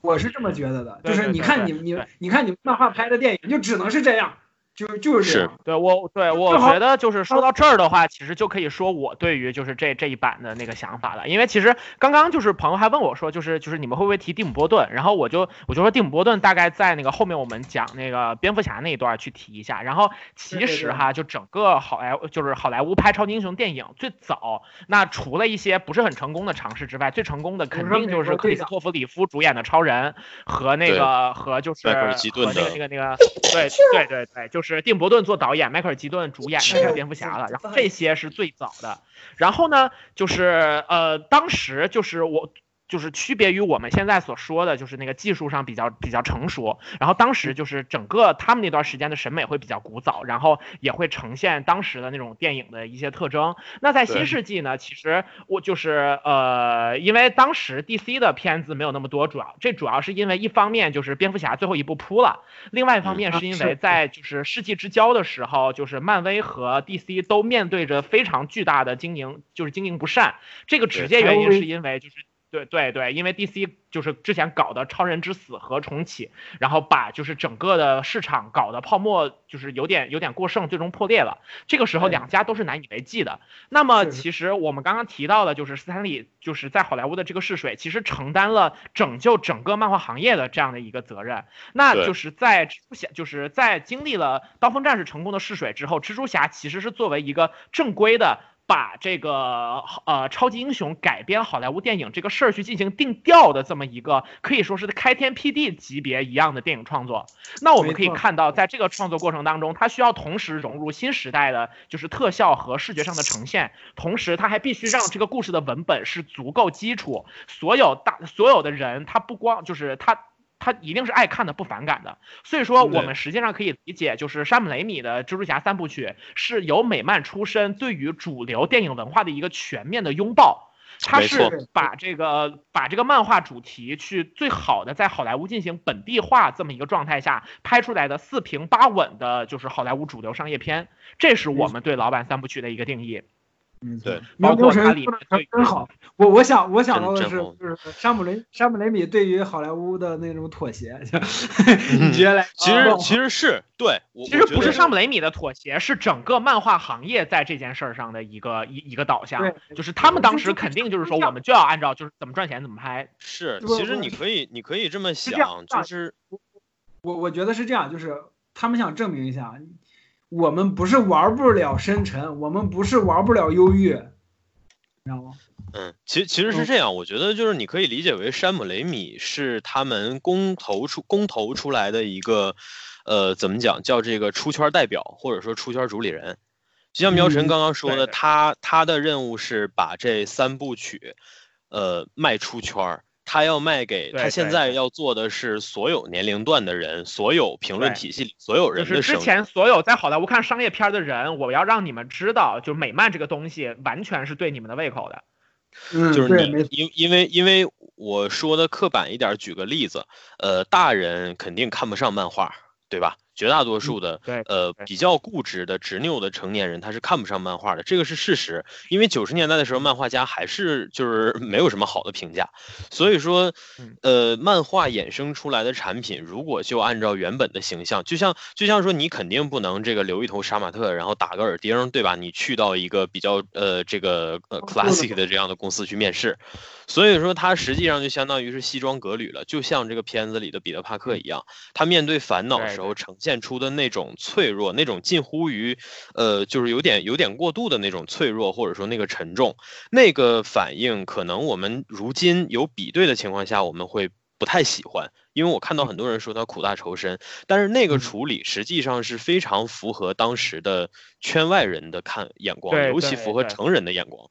我是这么觉得的，就是你看你你你看你漫画拍的电影就只能是这样。就就是这样，对我对我觉得就是说到这儿的话，其实就可以说我对于就是这这一版的那个想法了。因为其实刚刚就是朋友还问我说，就是就是你们会不会提蒂姆波顿？然后我就我就说蒂姆波顿大概在那个后面我们讲那个蝙蝠侠那一段去提一下。然后其实哈，就整个好莱就是好莱坞拍超级英雄电影最早，那除了一些不是很成功的尝试之外，最成功的肯定就是克里斯托弗里夫主演的超人和那个和就是和那个那个那个对对对对就。是蒂姆·伯顿做导演，迈克尔·吉顿主演的这个蝙蝠侠了，然后这些是最早的。然后呢，就是呃，当时就是我。就是区别于我们现在所说的，就是那个技术上比较比较成熟，然后当时就是整个他们那段时间的审美会比较古早，然后也会呈现当时的那种电影的一些特征。那在新世纪呢，其实我就是呃，因为当时 DC 的片子没有那么多，主要这主要是因为一方面就是蝙蝠侠最后一部扑了，另外一方面是因为在就是世纪之交的时候，就是漫威和 DC 都面对着非常巨大的经营就是经营不善，这个直接原因是因为就是。对对对，因为 DC 就是之前搞的超人之死和重启，然后把就是整个的市场搞的泡沫就是有点有点过剩，最终破裂了。这个时候两家都是难以为继的。那么其实我们刚刚提到的，就是斯坦利就是在好莱坞的这个试水，其实承担了拯救整个漫画行业的这样的一个责任。那就是在蜘蛛侠就是在经历了刀锋战士成功的试水之后，蜘蛛侠其实是作为一个正规的。把这个呃超级英雄改编好莱坞电影这个事儿去进行定调的这么一个可以说是开天辟地级别一样的电影创作，那我们可以看到，在这个创作过程当中，它需要同时融入新时代的就是特效和视觉上的呈现，同时它还必须让这个故事的文本是足够基础，所有大所有的人他不光就是他。他一定是爱看的，不反感的。所以说，我们实际上可以理解，就是山姆雷米的蜘蛛侠三部曲是由美漫出身，对于主流电影文化的一个全面的拥抱。他是把这个把这个漫画主题去最好的在好莱坞进行本地化这么一个状态下拍出来的四平八稳的，就是好莱坞主流商业片。这是我们对老版三部曲的一个定义。嗯，对，包括它里面真好。我我想我想到的是，就是山姆雷山姆雷米对于好莱坞的那种妥协，你接来。其实其实是对，其实不是山姆雷米的妥协，是整个漫画行业在这件事儿上的一个一一个导向。就是他们当时肯定就是说，我们就要按照就是怎么赚钱怎么拍。是，其实你可以你可以这么想，就是我我觉得是这样，就是他们想证明一下。我们不是玩不了深沉，我们不是玩不了忧郁，知道吗？嗯，其其实是这样，我觉得就是你可以理解为山姆雷米是他们公投出公投出来的一个，呃，怎么讲叫这个出圈代表，或者说出圈主理人。就像苗晨刚刚说的，他他的任务是把这三部曲，呃，卖出圈儿。他要卖给他，现在要做的是所有年龄段的人，所有评论体系里所有人的就是之前所有在好莱坞看商业片的人，我要让你们知道，就是美漫这个东西完全是对你们的胃口的。嗯，就是你因因为因为我说的刻板一点，举个例子，呃，大人肯定看不上漫画，对吧？绝大多数的呃比较固执的执拗的成年人，他是看不上漫画的，这个是事实。因为九十年代的时候，漫画家还是就是没有什么好的评价，所以说，呃，漫画衍生出来的产品，如果就按照原本的形象，就像就像说你肯定不能这个留一头杀马特，然后打个耳钉，对吧？你去到一个比较呃这个呃 classic 的这样的公司去面试。所以说，他实际上就相当于是西装革履了，就像这个片子里的彼得·帕克一样，他面对烦恼时候呈现出的那种脆弱，那种近乎于，呃，就是有点有点过度的那种脆弱，或者说那个沉重，那个反应，可能我们如今有比对的情况下，我们会不太喜欢，因为我看到很多人说他苦大仇深，但是那个处理实际上是非常符合当时的圈外人的看眼光，尤其符合成人的眼光。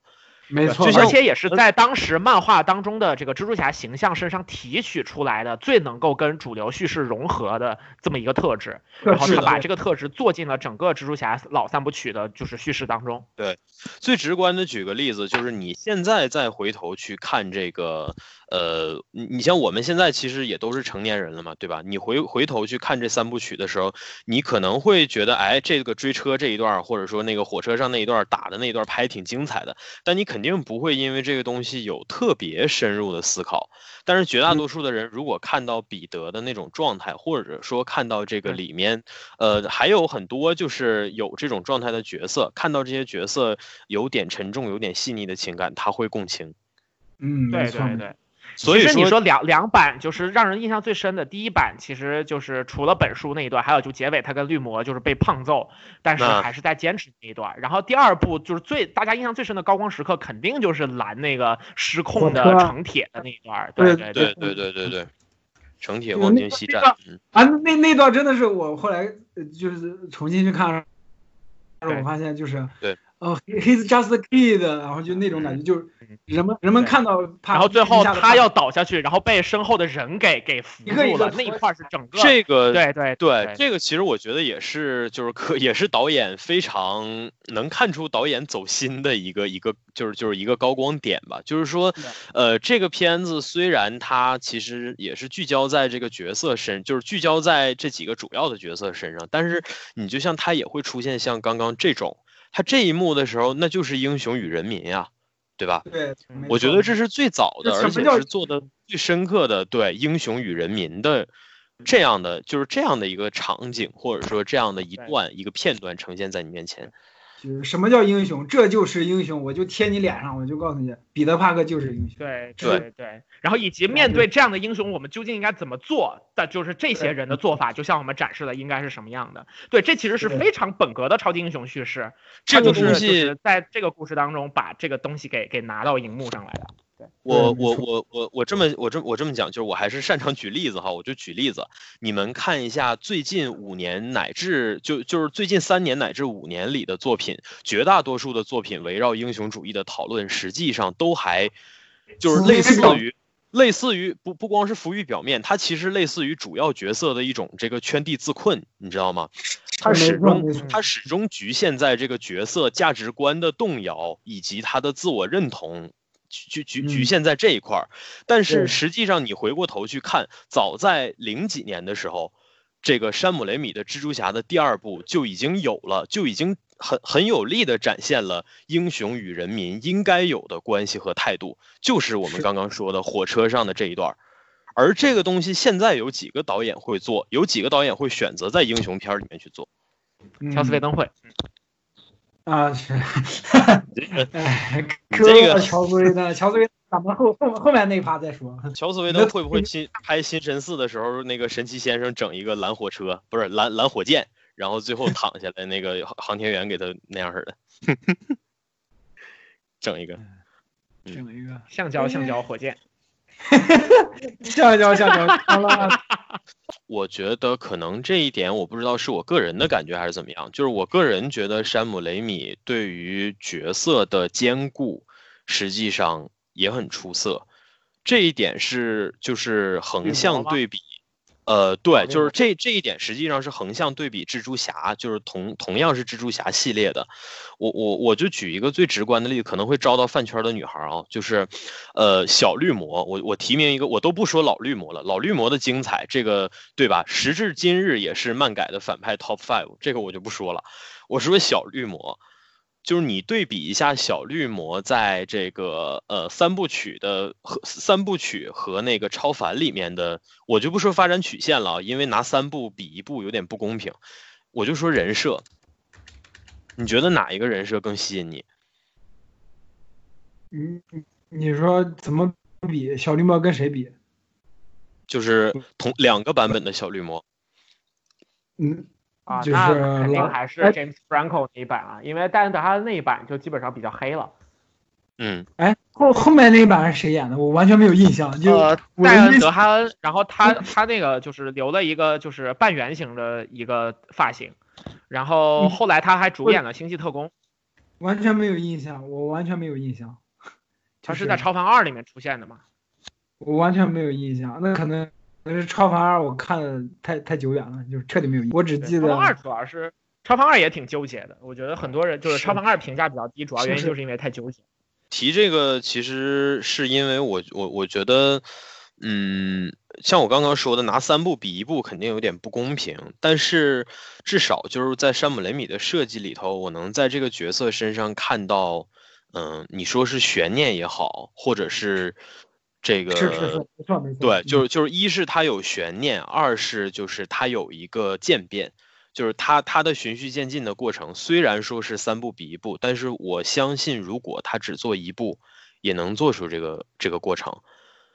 没错，而且也是在当时漫画当中的这个蜘蛛侠形象身上提取出来的最能够跟主流叙事融合的这么一个特质，然后他把这个特质做进了整个蜘蛛侠老三部曲的就是叙事当中。对，最直观的举个例子，就是你现在再回头去看这个。呃，你你像我们现在其实也都是成年人了嘛，对吧？你回回头去看这三部曲的时候，你可能会觉得，哎，这个追车这一段，或者说那个火车上那一段打的那一段拍挺精彩的，但你肯定不会因为这个东西有特别深入的思考。但是绝大多数的人，如果看到彼得的那种状态，或者说看到这个里面，呃，还有很多就是有这种状态的角色，看到这些角色有点沉重、有点细腻的情感，他会共情。嗯，对对对。所以你说两两版就是让人印象最深的第一版，其实就是除了本书那一段，还有就结尾他跟绿魔就是被胖揍，但是还是在坚持那一段。然后第二部就是最大家印象最深的高光时刻，肯定就是拦那个失控的城铁的那一段。对对对对对对对，城铁望京西站。啊，那那段真的是我后来就是重新去看，我发现就是对。哦，He's just a kid，然后就那种感觉，就是人们人们看到他，然后最后他要倒下去，然后被身后的人给给扶住了，那一块是整个这个对对对，这个其实我觉得也是，就是可也是导演非常能看出导演走心的一个一个，就是就是一个高光点吧。就是说，呃，这个片子虽然它其实也是聚焦在这个角色身，就是聚焦在这几个主要的角色身上，但是你就像他也会出现像刚刚这种。他这一幕的时候，那就是英雄与人民呀，对吧？对，我觉得这是最早的，而且是做的最深刻的，对英雄与人民的这样的，就是这样的一个场景，或者说这样的一段一个片段呈现在你面前。就是什么叫英雄？这就是英雄，我就贴你脸上，我就告诉你，彼得·帕克就是英雄。对对对。然后以及面对这样的英雄，我们究竟应该怎么做？的就是这些人的做法，就像我们展示的应该是什么样的。对，这其实是非常本格的超级英雄叙事。这个东西在这个故事当中把这个东西给给拿到荧幕上来的。我我我我我这么我这我这么讲，就是我还是擅长举例子哈，我就举例子，你们看一下最近五年乃至就就是最近三年乃至五年里的作品，绝大多数的作品围绕英雄主义的讨论，实际上都还就是类似于类似于不不光是浮于表面，它其实类似于主要角色的一种这个圈地自困，你知道吗？它始终它始终局限在这个角色价值观的动摇以及他的自我认同。局局局限在这一块儿，但是实际上你回过头去看，早在零几年的时候，这个山姆雷米的蜘蛛侠的第二部就已经有了，就已经很很有力的展现了英雄与人民应该有的关系和态度，就是我们刚刚说的火车上的这一段。而这个东西现在有几个导演会做，有几个导演会选择在英雄片里面去做，乔斯·韦登会。啊是，哎，这个乔斯维登，乔斯维登，咱们后后后面那一趴再说。乔斯维登会不会新拍新神四的时候，那个神奇先生整一个蓝火车，不是蓝蓝火箭，然后最后躺下来，那个航天员给他那样式的，整一个，整一个。橡胶橡胶火箭。笑笑笑笑，好 了。我觉得可能这一点我不知道是我个人的感觉还是怎么样，就是我个人觉得山姆雷米对于角色的兼顾实际上也很出色，这一点是就是横向对比。呃，对，就是这这一点实际上是横向对比蜘蛛侠，就是同同样是蜘蛛侠系列的，我我我就举一个最直观的例子，可能会招到饭圈的女孩啊，就是，呃，小绿魔，我我提名一个，我都不说老绿魔了，老绿魔的精彩，这个对吧？时至今日也是漫改的反派 top five，这个我就不说了，我说小绿魔。就是你对比一下小绿魔在这个呃三部曲的和三部曲和那个超凡里面的，我就不说发展曲线了，因为拿三部比一部有点不公平。我就说人设，你觉得哪一个人设更吸引你？你你说怎么比小绿魔跟谁比？就是同两个版本的小绿魔。嗯。啊，那肯定还是 James Franco 那一版啊，因为戴恩·德哈恩那一版就基本上比较黑了。嗯，哎，后后面那一版是谁演的？我完全没有印象。就戴恩·德哈恩，然后他他那个就是留了一个就是半圆形的一个发型，然后后来他还主演了《星际特工》。完全没有印象，我完全没有印象。他是在超凡二里面出现的吗？我完全没有印象，那可能那是超凡二，我看太太久远了，就是彻底没有印象。我只记得超凡二主要是超凡二也挺纠结的，我觉得很多人就是超凡二评价比较低，主要原因就是因为太纠结。提这个其实是因为我我我觉得，嗯，像我刚刚说的，拿三部比一部肯定有点不公平，但是至少就是在山姆雷米的设计里头，我能在这个角色身上看到，嗯，你说是悬念也好，或者是这个，是是是，没错没错，对，就是就是一是它有悬念，二是就是它有一个渐变。就是它它的循序渐进的过程，虽然说是三步比一步，但是我相信，如果他只做一步，也能做出这个这个过程。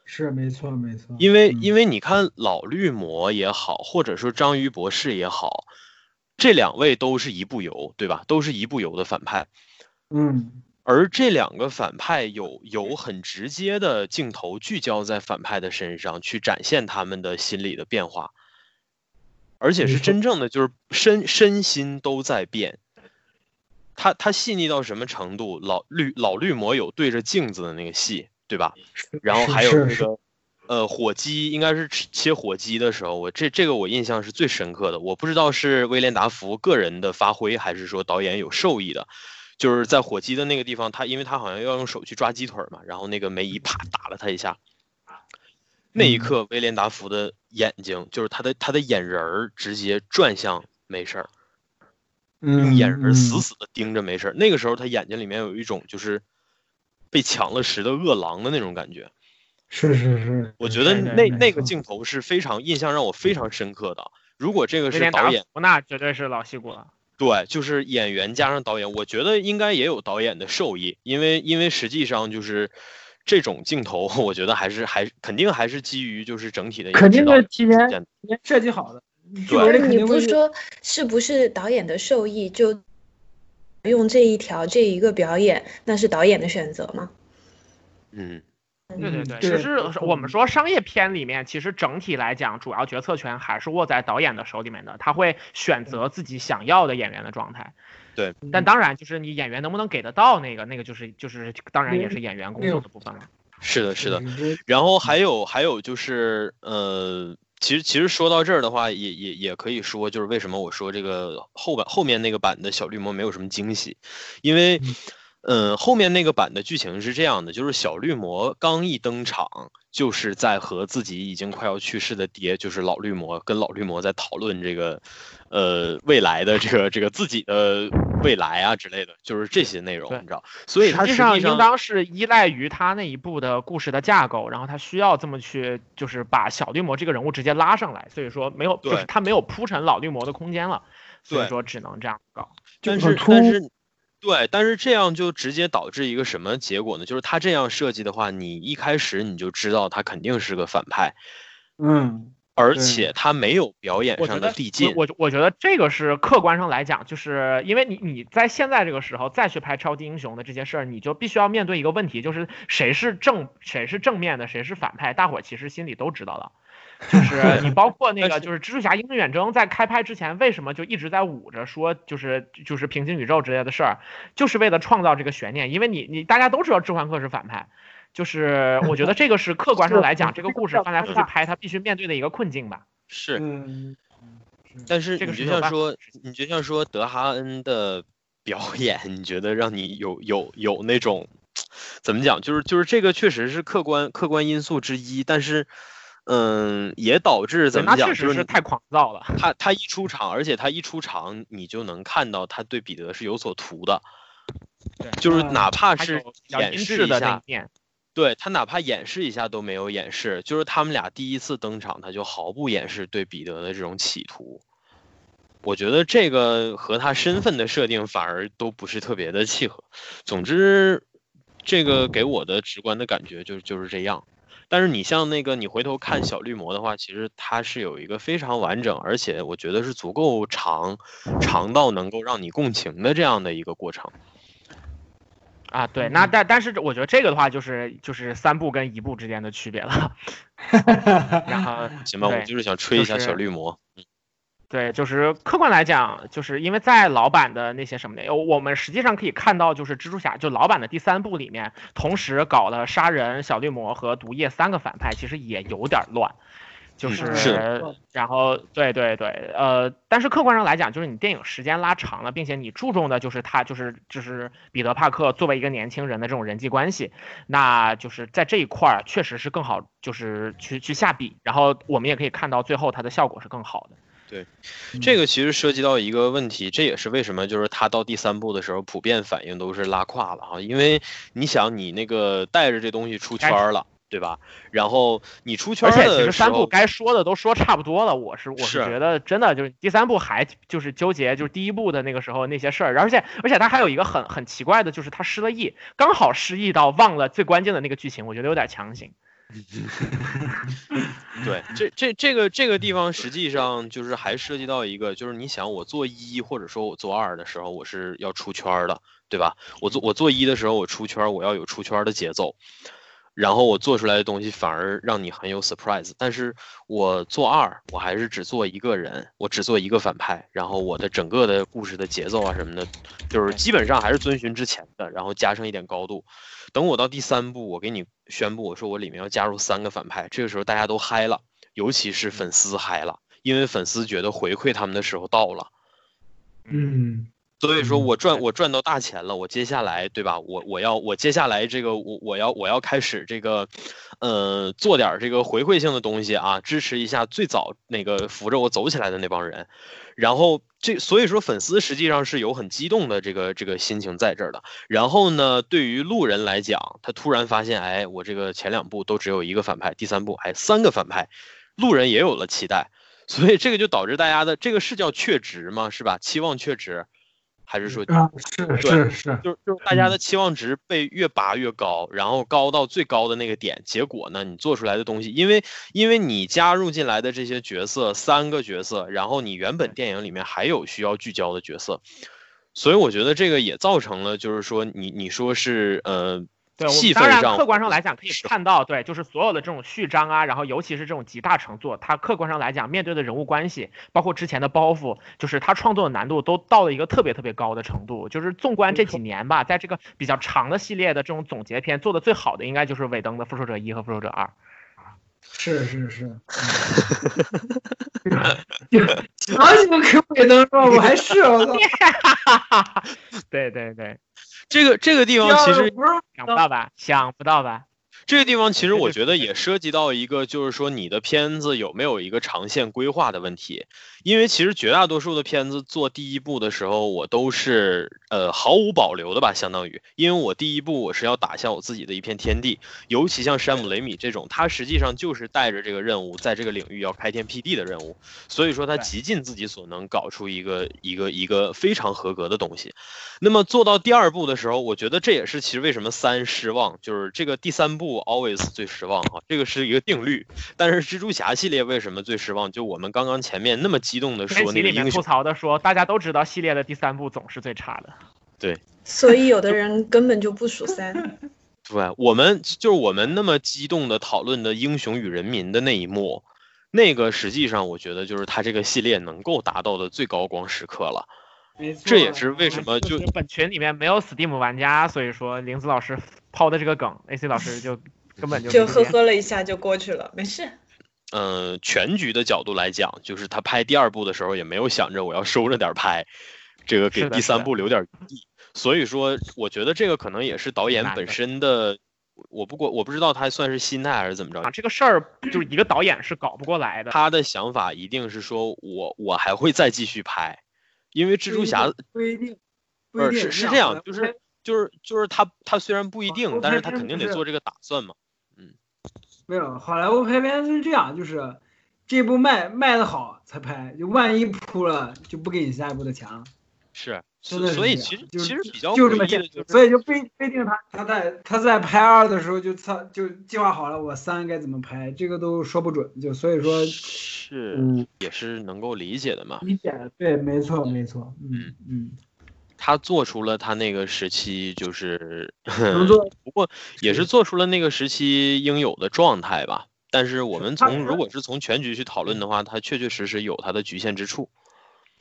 是没错没错。因为因为你看老绿魔也好，或者说章鱼博士也好，这两位都是一步游，对吧？都是一步游的反派。嗯。而这两个反派有有很直接的镜头聚焦在反派的身上，去展现他们的心理的变化。而且是真正的，就是身身心都在变。他他细腻到什么程度？老绿老绿魔有对着镜子的那个戏，对吧？然后还有那个，呃，火鸡应该是切火鸡的时候，我这这个我印象是最深刻的。我不知道是威廉达福个人的发挥，还是说导演有受益的。就是在火鸡的那个地方，他因为他好像要用手去抓鸡腿嘛，然后那个梅姨啪打了他一下。那一刻，威廉达福的眼睛就是他的他的眼仁儿直接转向没事儿，用眼仁死死的盯着没事儿。那个时候，他眼睛里面有一种就是被抢了食的饿狼的那种感觉。是是是，我觉得那那个镜头是非常印象让我非常深刻的。如果这个是导演，那绝对是老戏骨了。对，就是演员加上导演，我觉得应该也有导演的授意，因为因为实际上就是。这种镜头，我觉得还是还肯定还是基于就是整体的，肯定是提前提前设计好的。对，你不说是不是导演的授意就用这一条这一个表演，那是导演的选择吗？嗯，对对对，其实我们说商业片里面，其实整体来讲，主要决策权还是握在导演的手里面的，他会选择自己想要的演员的状态。对，但当然就是你演员能不能给得到那个，那个就是就是当然也是演员工作的部分了。是的，是的。然后还有还有就是呃，其实其实说到这儿的话，也也也可以说，就是为什么我说这个后版后面那个版的小绿魔没有什么惊喜，因为嗯后面那个版的剧情是这样的，就是小绿魔刚一登场，就是在和自己已经快要去世的爹，就是老绿魔跟老绿魔在讨论这个。呃，未来的这个这个自己的未来啊之类的，就是这些内容，你知道？所以实际上应当是依赖于他那一部的故事的架构，然后他需要这么去，就是把小绿魔这个人物直接拉上来，所以说没有，就是他没有铺陈老绿魔的空间了，所以说只能这样搞。但是但是，对，但是这样就直接导致一个什么结果呢？就是他这样设计的话，你一开始你就知道他肯定是个反派。嗯。而且他没有表演上的递进，我我觉得这个是客观上来讲，就是因为你你在现在这个时候再去拍超级英雄的这些事儿，你就必须要面对一个问题，就是谁是正谁是正面的，谁是反派，大伙儿其实心里都知道了。就是 你包括那个就是蜘蛛侠英雄远征在开拍之前，为什么就一直在捂着说就是就是平行宇宙之类的事儿，就是为了创造这个悬念，因为你你大家都知道置换客是反派。就是我觉得这个是客观上来讲，这个故事翻来覆去拍，他必须面对的一个困境吧。是，但是你就像说，你就像说德哈恩的表 演，你觉得让你有有有那种怎么讲？就是就是这个确实是客观客观因素之一，但是嗯，也导致怎么讲？确实是太狂躁了。他他一出场，而且他一出场，你就能看到他对彼得是有所图的。对，就是哪怕是演示一下。对他哪怕演示一下都没有演示，就是他们俩第一次登场，他就毫不掩饰对彼得的这种企图。我觉得这个和他身份的设定反而都不是特别的契合。总之，这个给我的直观的感觉就是就是这样。但是你像那个你回头看小绿魔的话，其实它是有一个非常完整，而且我觉得是足够长，长到能够让你共情的这样的一个过程。啊，对，那但但是我觉得这个的话，就是就是三部跟一部之间的区别了。然后行吧，我就是想吹一下小绿魔。对，就是客观来讲，就是因为在老版的那些什么的，我们实际上可以看到，就是蜘蛛侠就老版的第三部里面，同时搞了杀人、小绿魔和毒液三个反派，其实也有点乱。就是，然后对对对，呃，但是客观上来讲，就是你电影时间拉长了，并且你注重的就是他，就是就是彼得帕克作为一个年轻人的这种人际关系，那就是在这一块儿确实是更好，就是去去下笔，然后我们也可以看到最后它的效果是更好的。对，这个其实涉及到一个问题，这也是为什么就是他到第三部的时候，普遍反应都是拉胯了啊，因为你想你那个带着这东西出圈了。对吧？然后你出圈，而且其实三部该说的都说差不多了。我是我是觉得真的就是第三部还就是纠结就是第一部的那个时候那些事儿，而且而且他还有一个很很奇怪的就是他失了忆，刚好失忆到忘了最关键的那个剧情，我觉得有点强行。对，这这这个这个地方实际上就是还涉及到一个，就是你想我做一或者说我做二的时候，我是要出圈的，对吧？我做我做一的时候我出圈，我要有出圈的节奏。然后我做出来的东西反而让你很有 surprise，但是我做二，我还是只做一个人，我只做一个反派，然后我的整个的故事的节奏啊什么的，就是基本上还是遵循之前的，然后加上一点高度。等我到第三部，我给你宣布，我说我里面要加入三个反派，这个时候大家都嗨了，尤其是粉丝嗨了，因为粉丝觉得回馈他们的时候到了。嗯。所以说我赚我赚到大钱了，我接下来对吧？我我要我接下来这个我我要我要开始这个，呃，做点这个回馈性的东西啊，支持一下最早那个扶着我走起来的那帮人。然后这所以说粉丝实际上是有很激动的这个这个心情在这儿的。然后呢，对于路人来讲，他突然发现，哎，我这个前两部都只有一个反派，第三部哎三个反派，路人也有了期待。所以这个就导致大家的这个是叫确值吗？是吧？期望确值。还是说啊，是是是，就是就是大家的期望值被越拔越高，然后高到最高的那个点，结果呢，你做出来的东西，因为因为你加入进来的这些角色，三个角色，然后你原本电影里面还有需要聚焦的角色，所以我觉得这个也造成了，就是说你你说是呃。对，我当然客观上来讲可以看到，对，就是所有的这种序章啊，然后尤其是这种集大成作，它客观上来讲面对的人物关系，包括之前的包袱，就是它创作的难度都到了一个特别特别高的程度。就是纵观这几年吧，在这个比较长的系列的这种总结篇做的最好的，应该就是尾灯的《复仇者一》和《复仇者二》。是是是。强行 Q 尾灯是 吧？我还是我操！对对对。这个这个地方其实想不到吧？想不到吧？这个地方其实我觉得 也涉及到一个，就是说你的片子有没有一个长线规划的问题。因为其实绝大多数的片子做第一部的时候，我都是呃毫无保留的吧，相当于，因为我第一部我是要打下我自己的一片天地，尤其像山姆雷米这种，他实际上就是带着这个任务，在这个领域要开天辟地的任务，所以说他极尽自己所能搞出一个一个一个非常合格的东西。那么做到第二部的时候，我觉得这也是其实为什么三失望，就是这个第三部 always 最失望哈，这个是一个定律。但是蜘蛛侠系列为什么最失望？就我们刚刚前面那么。激动的说，那英雄吐槽的说，大家都知道系列的第三部总是最差的。对，所以有的人根本就不数三。对，我们就是我们那么激动的讨论的英雄与人民的那一幕，那个实际上我觉得就是他这个系列能够达到的最高光时刻了。这也是为什么就本群里面没有 Steam 玩家，所以说林子老师抛的这个梗，AC 老师就 根本就就呵呵了一下就过去了，没事。嗯，全局的角度来讲，就是他拍第二部的时候也没有想着我要收着点拍，这个给第三部留点余地。所以说，我觉得这个可能也是导演本身的，我不过我不知道他算是心态还是怎么着。啊，这个事儿就是一个导演是搞不过来的。他的想法一定是说我我还会再继续拍，因为蜘蛛侠不一定，不是是是这样，就是就是就是他他虽然不一定，但是他肯定得做这个打算嘛。嗯没有，好莱坞拍片是这样，就是这部卖卖的好才拍，就万一扑了就不给你下一步的钱了。是，真的所以其实其实比较就这么简单，所以就不不一定他他在他在拍二的时候就他就计划好了我三该怎么拍，这个都说不准，就所以说是也是能够理解的嘛。理解，对，没错没错，嗯嗯。他做出了他那个时期就是，不过也是做出了那个时期应有的状态吧。但是我们从如果是从全局去讨论的话，他确确实实有他的局限之处。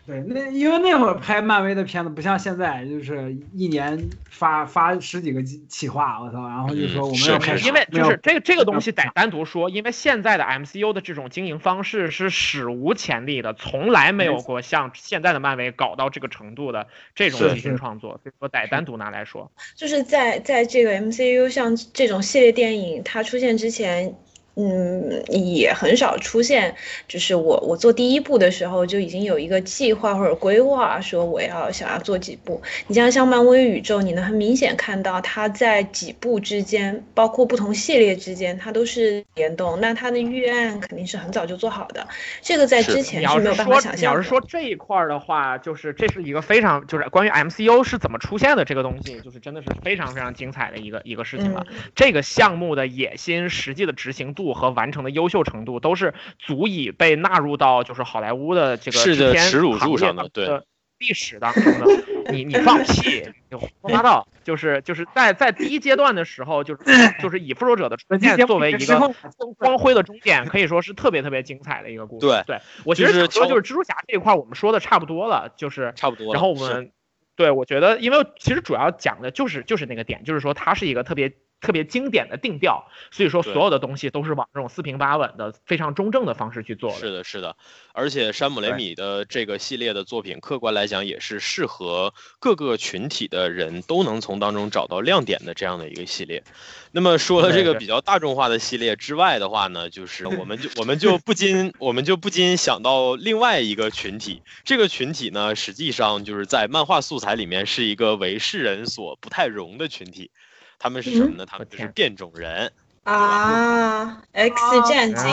对，那因为那会儿拍漫威的片子不像现在，就是一年发发十几个企划，我操，然后就说我们要拍，因为就是这个这个东西得单独说，因为现在的 MCU 的这种经营方式是史无前例的，从来没有过像现在的漫威搞到这个程度的这种即兴创作，所以说得单独拿来说。就是在在这个 MCU 像这种系列电影它出现之前。嗯，也很少出现。就是我，我做第一步的时候就已经有一个计划或者规划，说我要想要做几步。你像像漫威宇宙，你能很明显看到它在几部之间，包括不同系列之间，它都是联动。那它的预案肯定是很早就做好的。这个在之前是没有办法想象。你要是说这一块的话，就是这是一个非常就是关于 MCU 是怎么出现的这个东西，就是真的是非常非常精彩的一个一个事情了。这个项目的野心、实际的执行度。和完成的优秀程度都是足以被纳入到就是好莱坞的这个耻辱柱上的对历史当中的。你你放屁，你胡说八道。就是就是在在第一阶段的时候，就是就是以复仇者的出现作为一个光辉的终点，可以说是特别特别精彩的一个故事。对对，我其实想说就是蜘蛛侠这一块我们说的差不多了，就是差不多。然后我们对我觉得，因为其实主要讲的就是就是那个点，就是说它是一个特别。特别经典的定调，所以说所有的东西都是往这种四平八稳的、非常中正的方式去做的。是的，是的，而且山姆雷米的这个系列的作品，客观来讲也是适合各个群体的人都能从当中找到亮点的这样的一个系列。那么说了这个比较大众化的系列之外的话呢，就是 我们就我们就不禁我们就不禁想到另外一个群体，这个群体呢，实际上就是在漫画素材里面是一个为世人所不太容的群体。他们是什么呢？他们就是变种人啊，X 战警，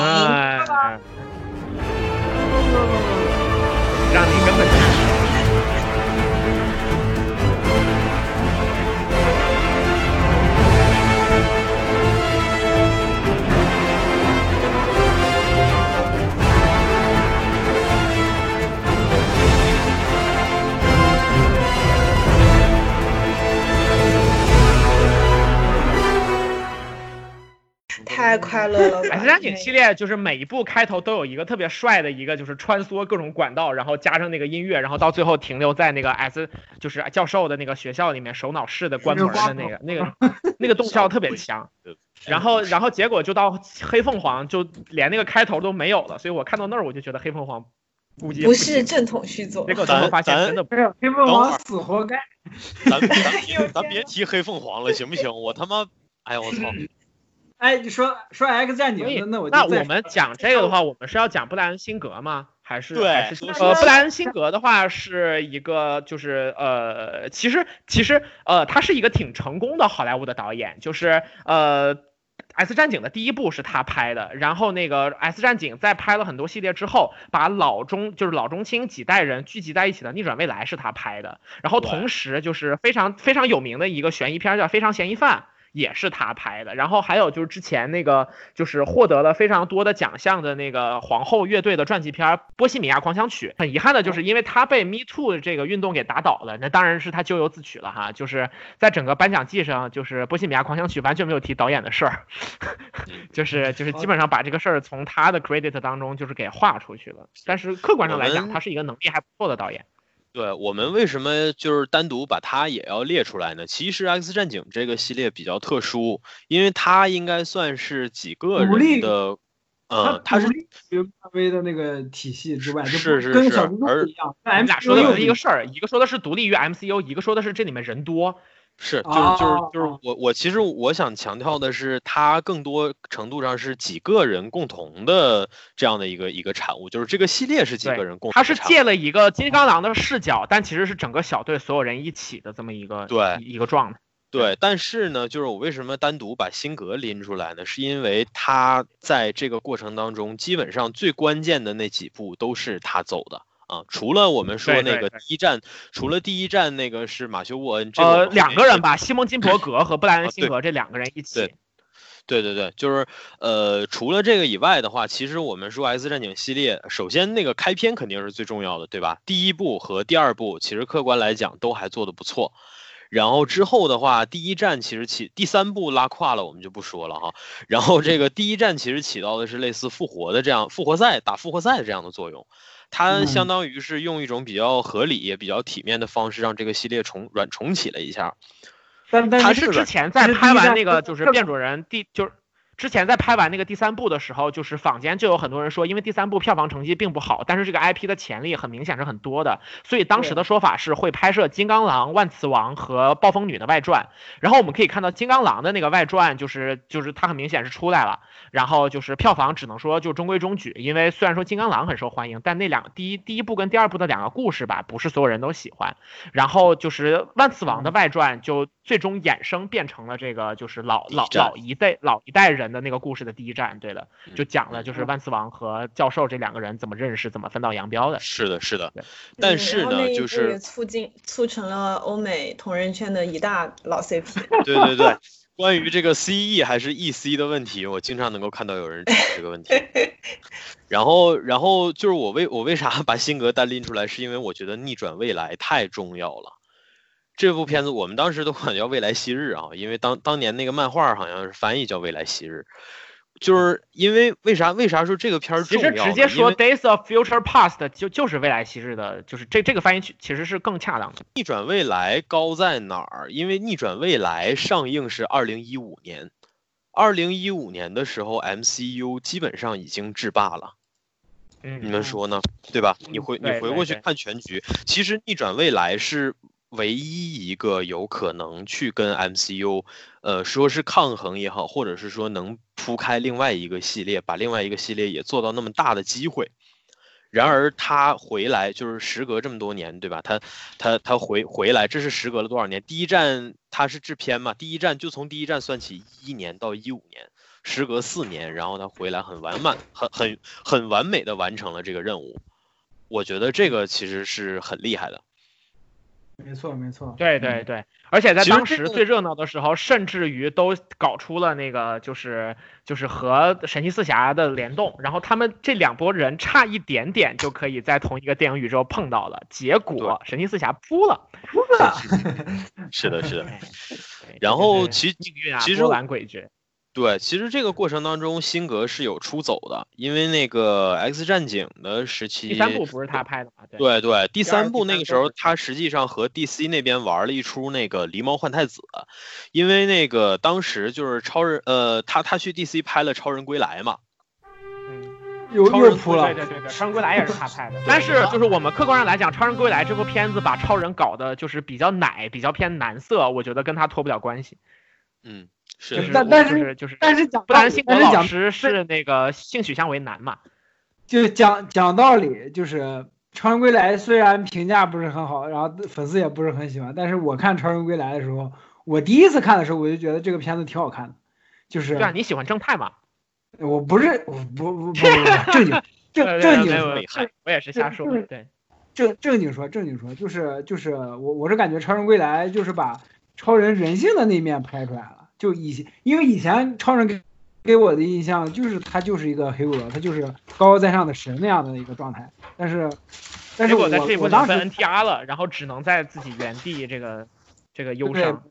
让你根本。太快乐了！X 战警系列就是每一部开头都有一个特别帅的一个，就是穿梭各种管道，然后加上那个音乐，然后到最后停留在那个 S，就是教授的那个学校里面首脑室的关门的那个那个那个动效特别强。然后然后结果就到黑凤凰，就连那个开头都没有了。所以我看到那儿我就觉得黑凤凰估计不是正统续作。结果最后发现真的不是黑凤凰死活该。咱咱 咱别提黑凤凰了，行不行？我他妈，哎呀我操！哎，你说说 X 战警，那我那我们讲这个的话，我们是要讲布莱恩辛格吗？还是对，呃，布莱恩辛格的话是一个，就是呃，其实其实呃，他是一个挺成功的好莱坞的导演，就是呃，X 战警的第一部是他拍的，然后那个 X 战警在拍了很多系列之后，把老中就是老中青几代人聚集在一起的逆转未来是他拍的，然后同时就是非常非常有名的一个悬疑片叫《非常嫌疑犯》。也是他拍的，然后还有就是之前那个就是获得了非常多的奖项的那个皇后乐队的传记片《波西米亚狂想曲》。很遗憾的就是因为他被 Me Too 这个运动给打倒了，那当然是他咎由自取了哈。就是在整个颁奖季上，就是《波西米亚狂想曲》完全没有提导演的事儿，就是就是基本上把这个事儿从他的 credit 当中就是给划出去了。但是客观上来讲，他是一个能力还不错的导演。对我们为什么就是单独把它也要列出来呢？其实《X 战警》这个系列比较特殊，因为它应该算是几个人的，呃，它是漫威的那个体系之外，是是是，而一样。咱俩说的是一个事儿，一个说的是独立于 MCU，一个说的是这里面人多。是，就是就是就是我我其实我想强调的是，它更多程度上是几个人共同的这样的一个一个产物，就是这个系列是几个人共。他是借了一个金刚狼的视角，但其实是整个小队所有人一起的这么一个对一个状态。对，但是呢，就是我为什么单独把辛格拎出来呢？是因为他在这个过程当中，基本上最关键的那几步都是他走的。啊，除了我们说那个第一站，除了第一站那个是马修沃恩，呃，两个人吧，西蒙金伯格和布莱恩辛格这两个人一起。对对对，就是呃，除了这个以外的话，其实我们说 X 战警系列，首先那个开篇肯定是最重要的，对吧？第一部和第二部其实客观来讲都还做得不错。然后之后的话，第一站其实起第三部拉胯了，我们就不说了哈。然后这个第一站其实起到的是类似复活的这样复活赛打复活赛这样的作用，它相当于是用一种比较合理也比较体面的方式让这个系列重软重启了一下。但是之前在拍完那个就是变种人第就是之前在拍完那个第三部的时候，就是坊间就有很多人说，因为第三部票房成绩并不好，但是这个 IP 的潜力很明显是很多的，所以当时的说法是会拍摄金刚狼、万磁王和暴风女的外传。然后我们可以看到金刚狼的那个外传，就是就是它很明显是出来了，然后就是票房只能说就中规中矩，因为虽然说金刚狼很受欢迎，但那两第一第一部跟第二部的两个故事吧，不是所有人都喜欢。然后就是万磁王的外传就最终衍生变成了这个就是老老老一代老一代人。的那个故事的第一站，对的，就讲了就是万磁王和教授这两个人怎么认识，怎么分道扬镳的。是的，是的。但是呢，就是促进促成了欧美同人圈的一大老 CP。对对对，关于这个 CE 还是 EC 的问题，我经常能够看到有人提这个问题。然后，然后就是我为我为啥 把辛格单拎出来，是因为我觉得逆转未来太重要了。这部片子我们当时都管叫《未来昔日》啊，因为当当年那个漫画好像是翻译叫《未来昔日》，就是因为为啥为啥说这个片儿重要？其实直接说《Days of Future Past》就就是《未来昔日》的，就是这这个翻译其实是更恰当的。逆转未来高在哪儿？因为逆转未来上映是二零一五年，二零一五年的时候，MCU 基本上已经制霸了。嗯，你们说呢？对吧？你回你回过去看全局，其实逆转未来是。唯一一个有可能去跟 MCU，呃，说是抗衡也好，或者是说能铺开另外一个系列，把另外一个系列也做到那么大的机会。然而他回来，就是时隔这么多年，对吧？他他他回回来，这是时隔了多少年？第一站他是制片嘛？第一站就从第一站算起，一一年到一五年，时隔四年，然后他回来很完满，很很很完美的完成了这个任务。我觉得这个其实是很厉害的。没错，没错，对对对，而且在当时最热闹的时候，甚至于都搞出了那个，就是就是和神奇四侠的联动，然后他们这两拨人差一点点就可以在同一个电影宇宙碰到了，结果神奇四侠扑了，扑了，是的，是的，然后其命运啊，其实波澜诡谲。对，其实这个过程当中，辛格是有出走的，因为那个 X 战警的时期，第三部不是他拍的吗？对。对，第三部那个时候，他实际上和 DC 那边玩了一出那个狸猫换太子，因为那个当时就是超人，呃，他他去 DC 拍了超人归来嘛，嗯，又又扑了，对对对对，超人归来也是他拍的，但是就是我们客观上来讲，超人归来这部片子把超人搞的就是比较奶，比较偏男色，我觉得跟他脱不了关系，嗯。是，但但是就是，但是讲，不然辛格老师是那个性取向为男嘛？就讲讲道理，就是《超人归来》虽然评价不是很好，然后粉丝也不是很喜欢，但是我看《超人归来》的时候，我第一次看的时候，我就觉得这个片子挺好看的。就是对啊，你喜欢正太吗？我不是，不不不不正经 正正经说，我也是瞎说。对，正正经说正经说，就是就是我我是感觉《超人归来》就是把超人人性的那面拍出来了。就以前，因为以前超人给给我的印象就是他就是一个黑恶，他就是高高在上的神那样的一个状态。但是，但是我在这部当时 NTR 了，然后只能在自己原地这个这个忧伤。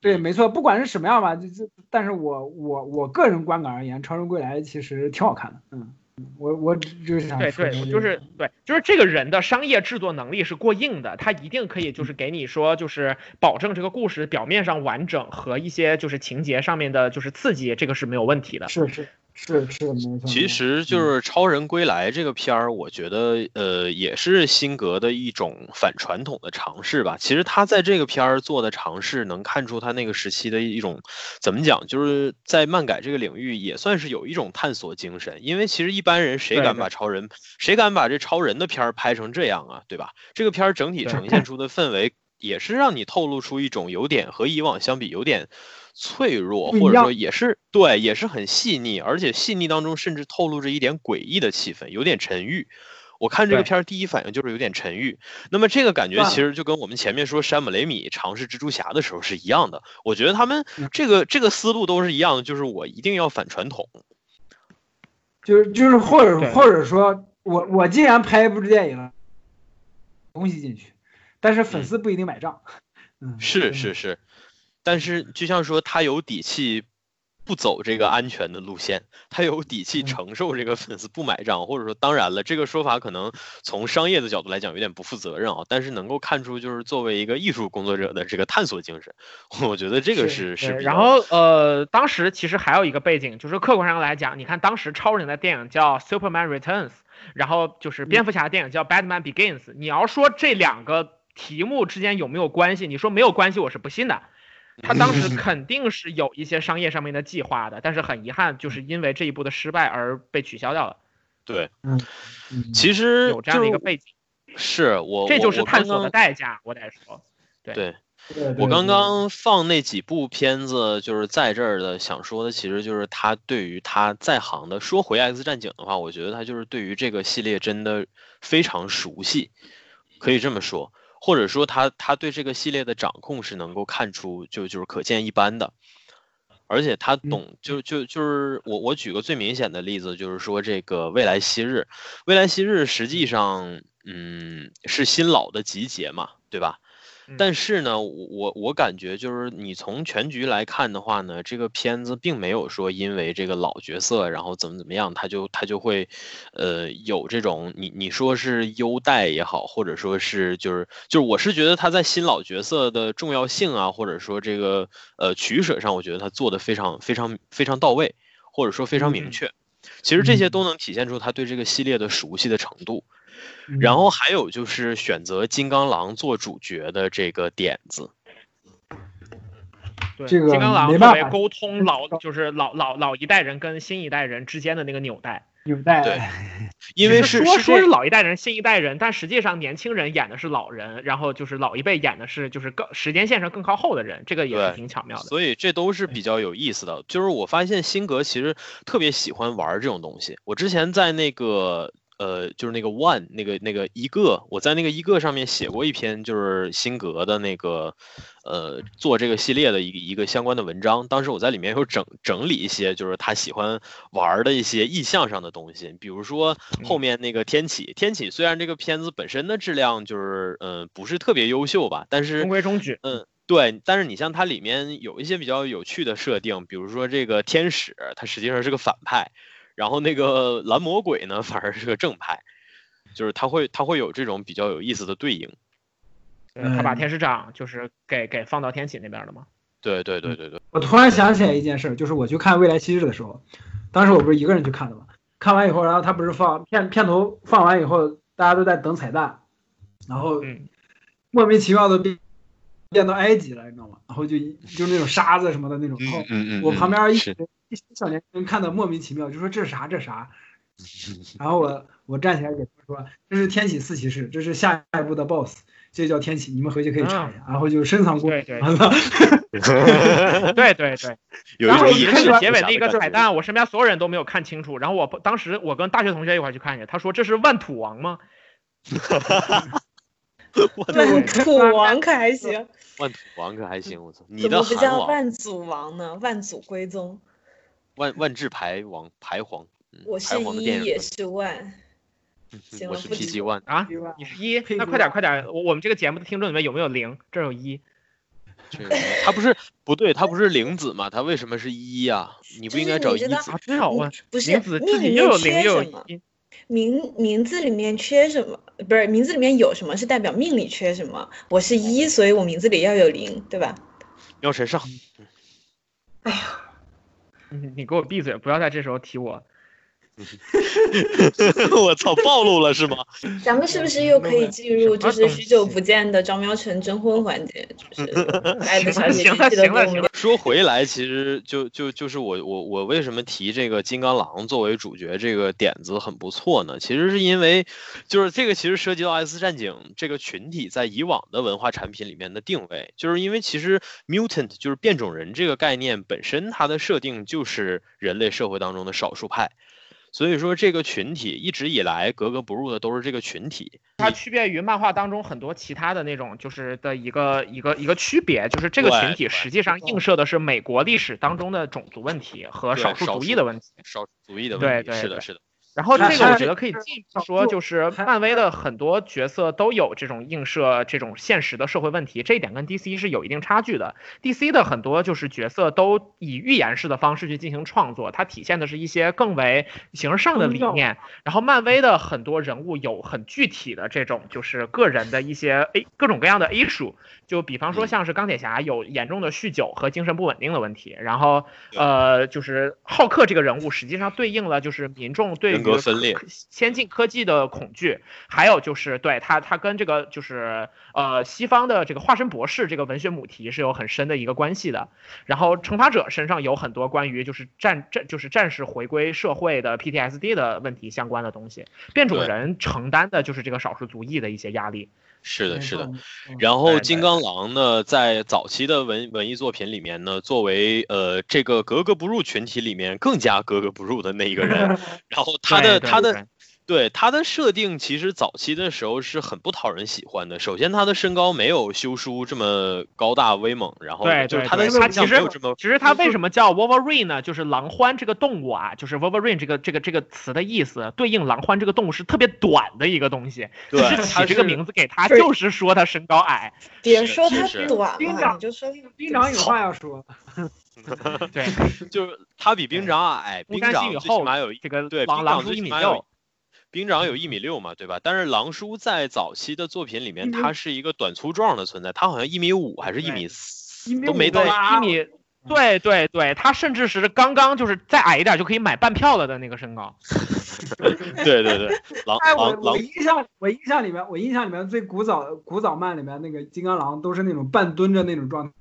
对，没错，不管是什么样吧，就就，但是我我我个人观感而言，超人归来其实挺好看的，嗯。我我就是想对对，就是对，就是这个人的商业制作能力是过硬的，他一定可以就是给你说，就是保证这个故事表面上完整和一些就是情节上面的就是刺激，这个是没有问题的。是是。是是没错，其实就是《超人归来》这个片儿，我觉得呃也是辛格的一种反传统的尝试吧。其实他在这个片儿做的尝试，能看出他那个时期的一种怎么讲，就是在漫改这个领域也算是有一种探索精神。因为其实一般人谁敢把超人，谁敢把这超人的片儿拍成这样啊，对吧？这个片儿整体呈现出的氛围，也是让你透露出一种有点和以往相比有点。脆弱，或者说也是对，也是很细腻，而且细腻当中甚至透露着一点诡异的气氛，有点沉郁。我看这个片儿第一反应就是有点沉郁。那么这个感觉其实就跟我们前面说山姆雷米尝试蜘蛛侠的时候是一样的。我觉得他们这个这个思路都是一样的，就是我一定要反传统，就是就是或者或者说我我既然拍一部电影了，东西进去，但是粉丝不一定买账。嗯，是是是，但是就像说他有底气。不走这个安全的路线，他有底气承受这个粉丝不买账，或者说，当然了，这个说法可能从商业的角度来讲有点不负责任啊，但是能够看出就是作为一个艺术工作者的这个探索精神，我觉得这个是是。然后呃，当时其实还有一个背景，就是客观上来讲，你看当时超人的电影叫 Superman Returns，然后就是蝙蝠侠的电影叫 Batman Begins，你要说这两个题目之间有没有关系？你说没有关系，我是不信的。他当时 肯定是有一些商业上面的计划的，但是很遗憾，就是因为这一步的失败而被取消掉了。对，嗯，其实有这样的一个背景，是我这就是探索的代价，我得说。对，我刚刚放那几部片子，就是在这儿的想说的，其实就是他对于他在行的说回《X 战警》的话，我觉得他就是对于这个系列真的非常熟悉，可以这么说。或者说他他对这个系列的掌控是能够看出就就是可见一斑的，而且他懂就就就是我我举个最明显的例子，就是说这个未来昔日，未来昔日实际上嗯是新老的集结嘛，对吧？但是呢，我我感觉就是你从全局来看的话呢，这个片子并没有说因为这个老角色，然后怎么怎么样，他就他就会，呃，有这种你你说是优待也好，或者说是就是就是我是觉得他在新老角色的重要性啊，或者说这个呃取舍上，我觉得他做的非常非常非常到位，或者说非常明确。其实这些都能体现出他对这个系列的熟悉的程度。然后还有就是选择金刚狼做主角的这个点子，对，金刚狼作为沟通老就是老老老一代人跟新一代人之间的那个纽带，纽带。对，因为是说说是老一代人新一代人，但实际上年轻人演的是老人，然后就是老一辈演的是就是更时间线上更靠后的人，这个也是挺巧妙的。所以这都是比较有意思的。就是我发现辛格其实特别喜欢玩这种东西。我之前在那个。呃，就是那个 one 那个那个一个，我在那个一个上面写过一篇，就是辛格的那个，呃，做这个系列的一个一个相关的文章。当时我在里面有整整理一些，就是他喜欢玩的一些意象上的东西，比如说后面那个天启。天启虽然这个片子本身的质量就是嗯不是特别优秀吧，但是中规中矩。嗯，对。但是你像它里面有一些比较有趣的设定，比如说这个天使，它实际上是个反派。然后那个蓝魔鬼呢，反而是个正派，就是他会他会有这种比较有意思的对应。嗯他把天使长就是给给放到天启那边了吗？对对对对对。我突然想起来一件事，就是我去看《未来七日》的时候，当时我不是一个人去看的嘛。看完以后，然后他不是放片片头放完以后，大家都在等彩蛋，然后莫名其妙的变变到埃及了，你知道吗？然后就就那种沙子什么的那种，然后我旁边一。小年轻看的莫名其妙，就说这是啥？这啥？然后我我站起来给他说，这是天启四骑士，这是下一步的 BOSS，这叫天启，你们回去可以查一下。然后就深藏功对对对 对对。然后一开始结尾那个彩蛋，我身边所有人都没有看清楚。然后我当时我跟大学同学一块去看去，他说这是万土王吗？万土王可还行？万土王可还行？我操！怎么不叫万祖王呢？万祖归宗。万万智牌王排皇，我是一也是万，我是 PG One 啊，你是 一，那快点快点，我我们这个节目的听众里面有没有零？这有一，他不是不对，他不是零子吗？他为什么是一呀？你不应该找一子啊？真好问，不是零子自己又有零又有一，名名字里面缺什么？不是名字里面有什么是代表命里缺什么？我是一，所以我名字里要有零，对吧？喵神上，哎呀。你你给我闭嘴！不要在这时候提我。我操，暴露了是吗？咱们是不是又可以进入就是许久不见的张喵晨征婚环节？就是 爱的小姐姐记得给我说回来，其实就就就是我我我为什么提这个金刚狼作为主角这个点子很不错呢？其实是因为就是这个其实涉及到 S 战警这个群体在以往的文化产品里面的定位，就是因为其实 mutant 就是变种人这个概念本身它的设定就是人类社会当中的少数派。所以说，这个群体一直以来格格不入的都是这个群体。它区别于漫画当中很多其他的那种，就是的一个一个一个区别，就是这个群体实际上映射的是美国历史当中的种族问题和少数族裔的问题。少数族裔的问题，对对是的，是的。然后这个我觉得可以进一步说，就是漫威的很多角色都有这种映射这种现实的社会问题，这一点跟 DC 是有一定差距的。DC 的很多就是角色都以预言式的方式去进行创作，它体现的是一些更为形而上的理念。然后漫威的很多人物有很具体的这种就是个人的一些 A 各种各样的 issue，就比方说像是钢铁侠有严重的酗酒和精神不稳定的问题，然后呃就是浩克这个人物实际上对应了就是民众对格分裂先进科技的恐惧，还有就是对他他跟这个就是呃西方的这个化身博士这个文学母题是有很深的一个关系的。然后惩罚者身上有很多关于就是战战就是战士回归社会的 PTSD 的问题相关的东西，变种人承担的就是这个少数族裔的一些压力。是的，是的然后金刚。狼呢，在早期的文文艺作品里面呢，作为呃这个格格不入群体里面更加格格不入的那一个人，然后他的他的对对他的设定，其实早期的时候是很不讨人喜欢的。首先，他的身高没有修书这么高大威猛，然后对对就是他的对，他形象其实没有这么其实他为什么叫 Wolverine 呢？就是狼獾这个动物啊，就是 Wolverine 这个这个这个词的意思，对应狼獾这个动物是特别短的一个东西。对其实起这个名字给他，就是 说他身高矮。别说它是短了，兵长你就说兵长有话要说，对，就是他比兵长矮，兵长最起后码有一这个对兵长狼狼叔一米六最起码有。兵长有一米六嘛，对吧？但是狼叔在早期的作品里面，他是一个短粗壮的存在，他好像一米五还是一米四，都没到一米，对对对，他甚至是刚刚就是再矮一点就可以买半票了的那个身高。对对对，狼 狼狼我印象我印象里面，我印象里面最古早古早漫里面那个金刚狼都是那种半蹲着那种状态，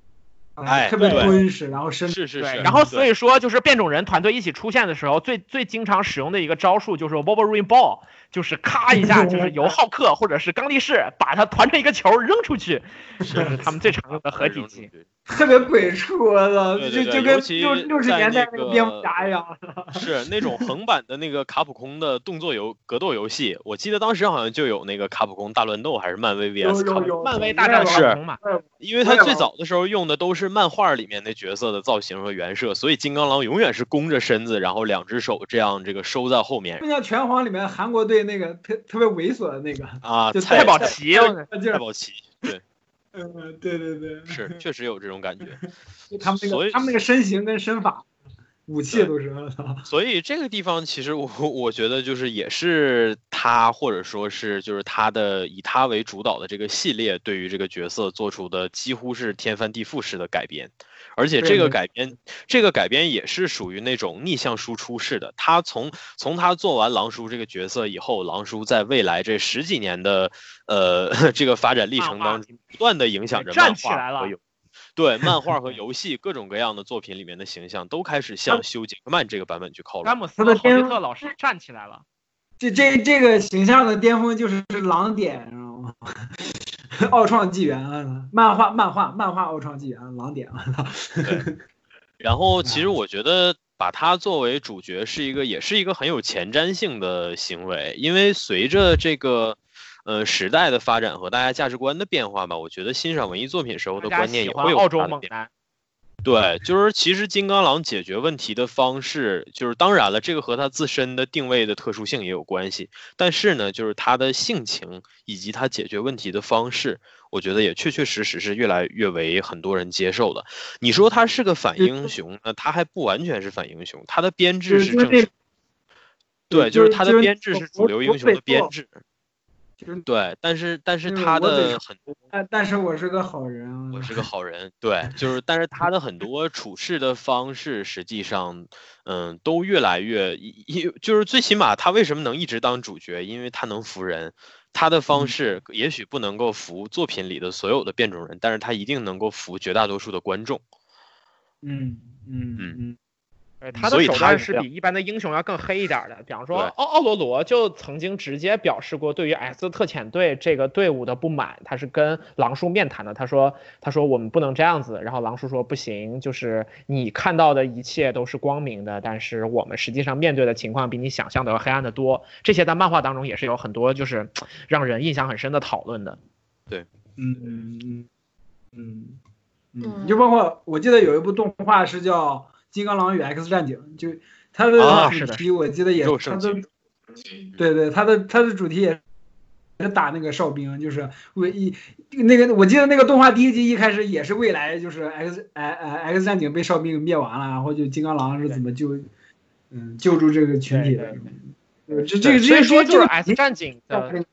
哎特别对。敦实，然后身对，是是是，然后所以以说就是变种人团队一起出现的时候，最最经常使用的一个招数就是 Wolverine Ball，就是咔一下就是由浩克或者是钢力士把他团成一个球扔出去，这是他们最常用的合体技。特别鬼畜，我操，对对就就跟六六十年代那个蝙蝠侠一样。是那种横版的那个卡普空的动作游格斗游戏，我记得当时好像就有那个卡普空大乱斗，还是漫威 VS 卡漫威大战是卡普空嘛，因为他最早的时候用的都是漫画里面那角色的造型和原设，所以金刚狼永远是弓着身子，然后两只手这样这个收在后面就像拳皇里面韩国队那个特特别猥琐的那个，啊，就蔡太保奇蔡宝奇，对，嗯，对对对，是确实有这种感觉。他们那个他们那个身形跟身法，武器都是，所以这个地方其实我我觉得就是也是他或者说是就是他的以他为主导的这个系列对于这个角色做出的几乎是天翻地覆式的改编，而且这个改编这个改编也是属于那种逆向输出式的。他从从他做完狼叔这个角色以后，狼叔在未来这十几年的呃 这个发展历程当中，不断的影响着站漫起来了画和游。对漫画和 游戏各种各样的作品里面的形象都开始向休·杰克曼这个版本去靠拢。詹姆斯他的·霍比特老师站起来了。这这这个形象的巅峰就是狼点，知道吗？奥创纪元，啊漫画漫画漫画奥创纪元，狼点，我操，然后其实我觉得把他作为主角是一个，也是一个很有前瞻性的行为，因为随着这个呃时代的发展和大家价值观的变化吧，我觉得欣赏文艺作品时候的观念也会有喜欢澳洲很大的变化。对，就是其实金刚狼解决问题的方式，就是当然了，这个和他自身的定位的特殊性也有关系。但是呢，就是他的性情以及他解决问题的方式，我觉得也确确实实是越来越为很多人接受的。你说他是个反英雄，那他还不完全是反英雄，他的编制是正式，对，就是他的编制是主流英雄的编制。就是对，但是但是他的很但但是我是个好人啊，我是个。好人，对，就是，但是他的很多处事的方式，实际上，嗯，都越来越一一，就是最起码他为什么能一直当主角，因为他能服人，他的方嗯。式也许不能够服作品里的所有的变种人，但是他一定能够服绝大多数的观众。嗯嗯嗯。嗯，对他的手段是比一般的英雄要更黑一点儿的。比方说奥奥罗罗就曾经直接表示过对于 X 特遣队这个队伍的不满，他是跟狼叔面谈的。他说他说我们不能这样子，然后狼叔说不行，就是你看到的一切都是光明的，但是我们实际上面对的情况比你想象的要黑暗的多。这些在漫画当中也是有很多就是 让人印象很深的讨论的。对嗯嗯嗯嗯嗯，就包括我记得有一部动画是叫《金刚狼与 X 战警》，就它的啊主题我记得也肉它的对对，它的它的主题也是打那个哨兵，就是为一那个我记得那个动画第一集一开始也是未来，就是 X 哎哎 X 战警被哨兵灭完了，然后就金刚狼是怎么救嗯救助这个群体的，呃这这个直接说就是 X 战警的。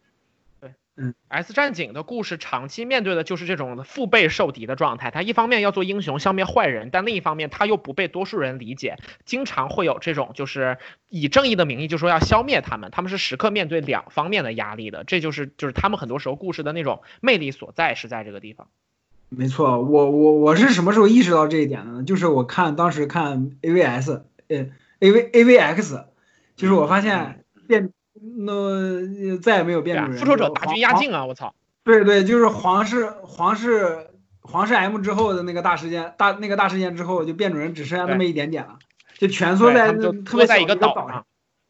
对，嗯，S 战警的故事长期面对的就是这种腹背受敌的状态。他一方面要做英雄消灭坏人，但另一方面他又不被多数人理解，经常会有这种就是以正义的名义就说要消灭他们，他们是时刻面对两方面的压力的。这就是就是他们很多时候故事的那种魅力所在是在这个地方。没错，我我我是什么时候意识到这一点的呢？就是我看当时看 AVS，呃，AV AVX，就是我发现变那再也没有变种人，复仇者大军压境啊！我操，对对，就是皇室皇室皇室 M 之后的那个大事件大那个大事件之后，就变种人只剩下那么一点点了，就蜷缩在特别小一个的岛上岛上。。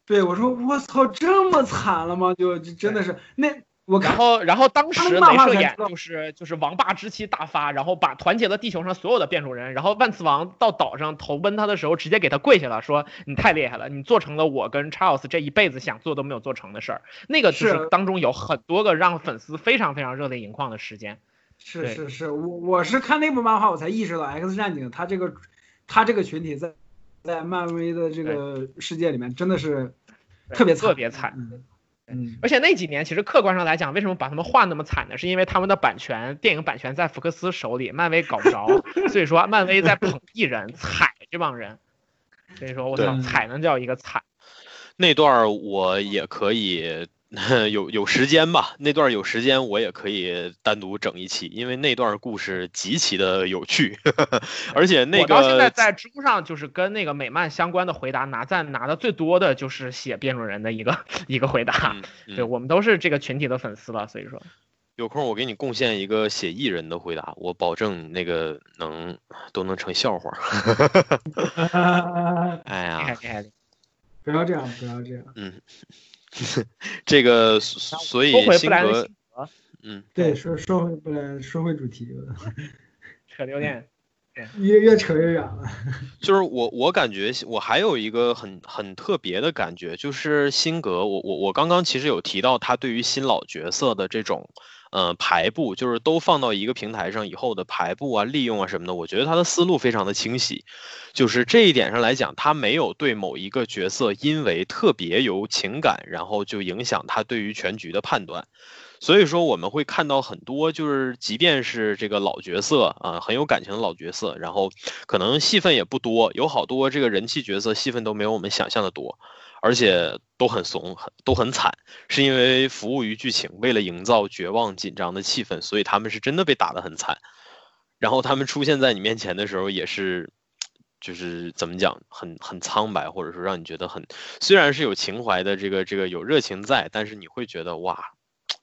对，我说我操，这么惨了吗？就就真的是那我看然后，然后当时镭射眼就是就是王霸之气大发，然后把团结了地球上所有的变种人，然后万磁王到岛上投奔他的时候，直接给他跪下了，说你太厉害了，你做成了我跟 Charles 这一辈子想做都没有做成的事儿。那个就是是当中有很多个让粉丝非常非常热泪盈眶的时间。是是是，我我是看那部漫画我才意识到 X 战警他这个他这个群体在在漫威的这个世界里面真的是特别，特别惨嗯嗯，而且那几年其实客观上来讲，为什么把他们画那么惨呢？是因为他们的版权，电影版权在福克斯手里，漫威搞不着，所以说漫威在捧艺人，踩这帮人。所以说我操，踩能叫一个惨。那段儿我也可以 有有时间吧，那段有时间我也可以单独整一期，因为那段故事极其的有趣，而且那我到现在个在知乎上就是跟那个美漫相关的回答拿赞拿的最多的就是写变种人的一个一个回答。嗯嗯对我们都是这个群体的粉丝了，所以说有空我给你贡献一个写艺人的回答，我保证那个能都能成笑话。哎厉害呀，厉害。不要这样，不要这样，嗯，这个所以辛格嗯，对，说说回不来，说回主题，扯得有点越越扯越远了。就是我，我感觉我还有一个很很特别的感觉，就是辛格，我我我刚刚其实有提到他对于新老角色的这种，呃排布，就是都放到一个平台上以后的排布啊、利用啊什么的，我觉得他的思路非常的清晰，就是这一点上来讲，他没有对某一个角色因为特别有情感，然后就影响他对于全局的判断。所以说我们会看到很多，就是即便是这个老角色啊、很有感情的老角色，然后可能戏份也不多，有好多这个人气角色戏份都没有我们想象的多，而且都很怂，很都很惨，是因为服务于剧情，为了营造绝望紧张的气氛，所以他们是真的被打得很惨。然后他们出现在你面前的时候，也是，就是怎么讲，很很苍白，或者说让你觉得很，虽然是有情怀的这个这个有热情在，但是你会觉得哇，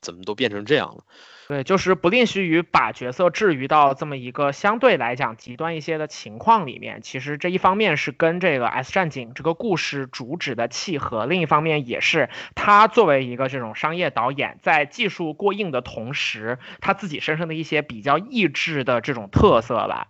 怎么都变成这样了？对，就是不吝惜于把角色置于到这么一个相对来讲极端一些的情况里面。其实这一方面是跟这个《S 战警》这个故事主旨的契合，另一方面也是他作为一个这种商业导演，在技术过硬的同时，他自己身上的一些比较意志的这种特色吧。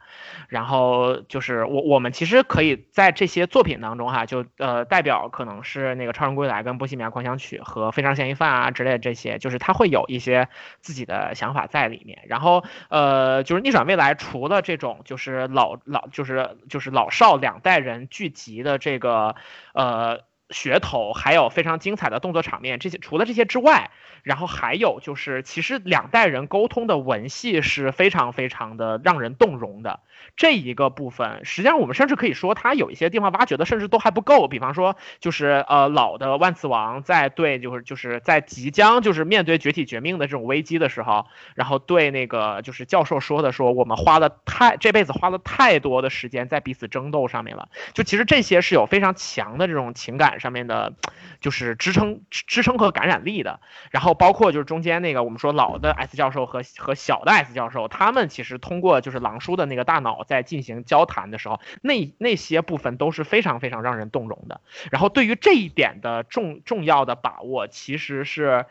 然后就是我我们其实可以在这些作品当中哈，就呃代表可能是那个《超人归来》跟《波西米亚狂想曲》和《非常嫌疑犯》啊之类的这些，就是他会有一些自己的想法在里面。然后呃，就是逆转未来除了这种就是老老就是就是老少两代人聚集的这个呃。噱头还有非常精彩的动作场面，这些除了这些之外，然后还有就是，其实两代人沟通的文戏是非常非常的让人动容的。这一个部分，实际上我们甚至可以说，它有一些地方挖掘的甚至都还不够。比方说，就是呃老的万磁王在对就是就是在即将就是面对绝体绝命的这种危机的时候，然后对那个就是教授说的说，我们花了太这辈子花了太多的时间在彼此争斗上面了。就其实这些是有非常强的这种情感上面的，就是支撑支撑和感染力的。然后包括就是中间那个我们说老的 S 教授和和小的 S 教授，他们其实通过就是狼叔的那个大脑在进行交谈的时候，那那些部分都是非常非常让人动容的。然后对于这一点的重重要的把握，其实是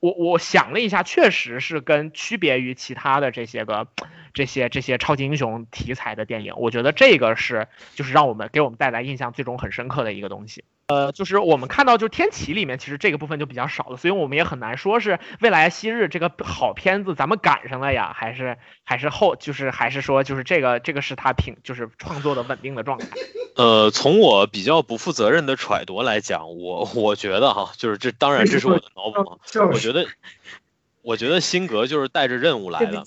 我我想了一下，确实是跟区别于其他的这些个这些这些超级英雄题材的电影，我觉得这个是就是让我们给我们带来印象最终很深刻的一个东西。呃，就是我们看到，就是天启里面其实这个部分就比较少了，所以我们也很难说是未来昔日这个好片子咱们赶上了呀，还是还是后就是还是说就是这个这个是他品就是创作的稳定的状态。呃，从我比较不负责任的揣度来讲，我我觉得哈，就是这当然这是我的脑补，我觉得 我觉得辛格就是带着任务来的。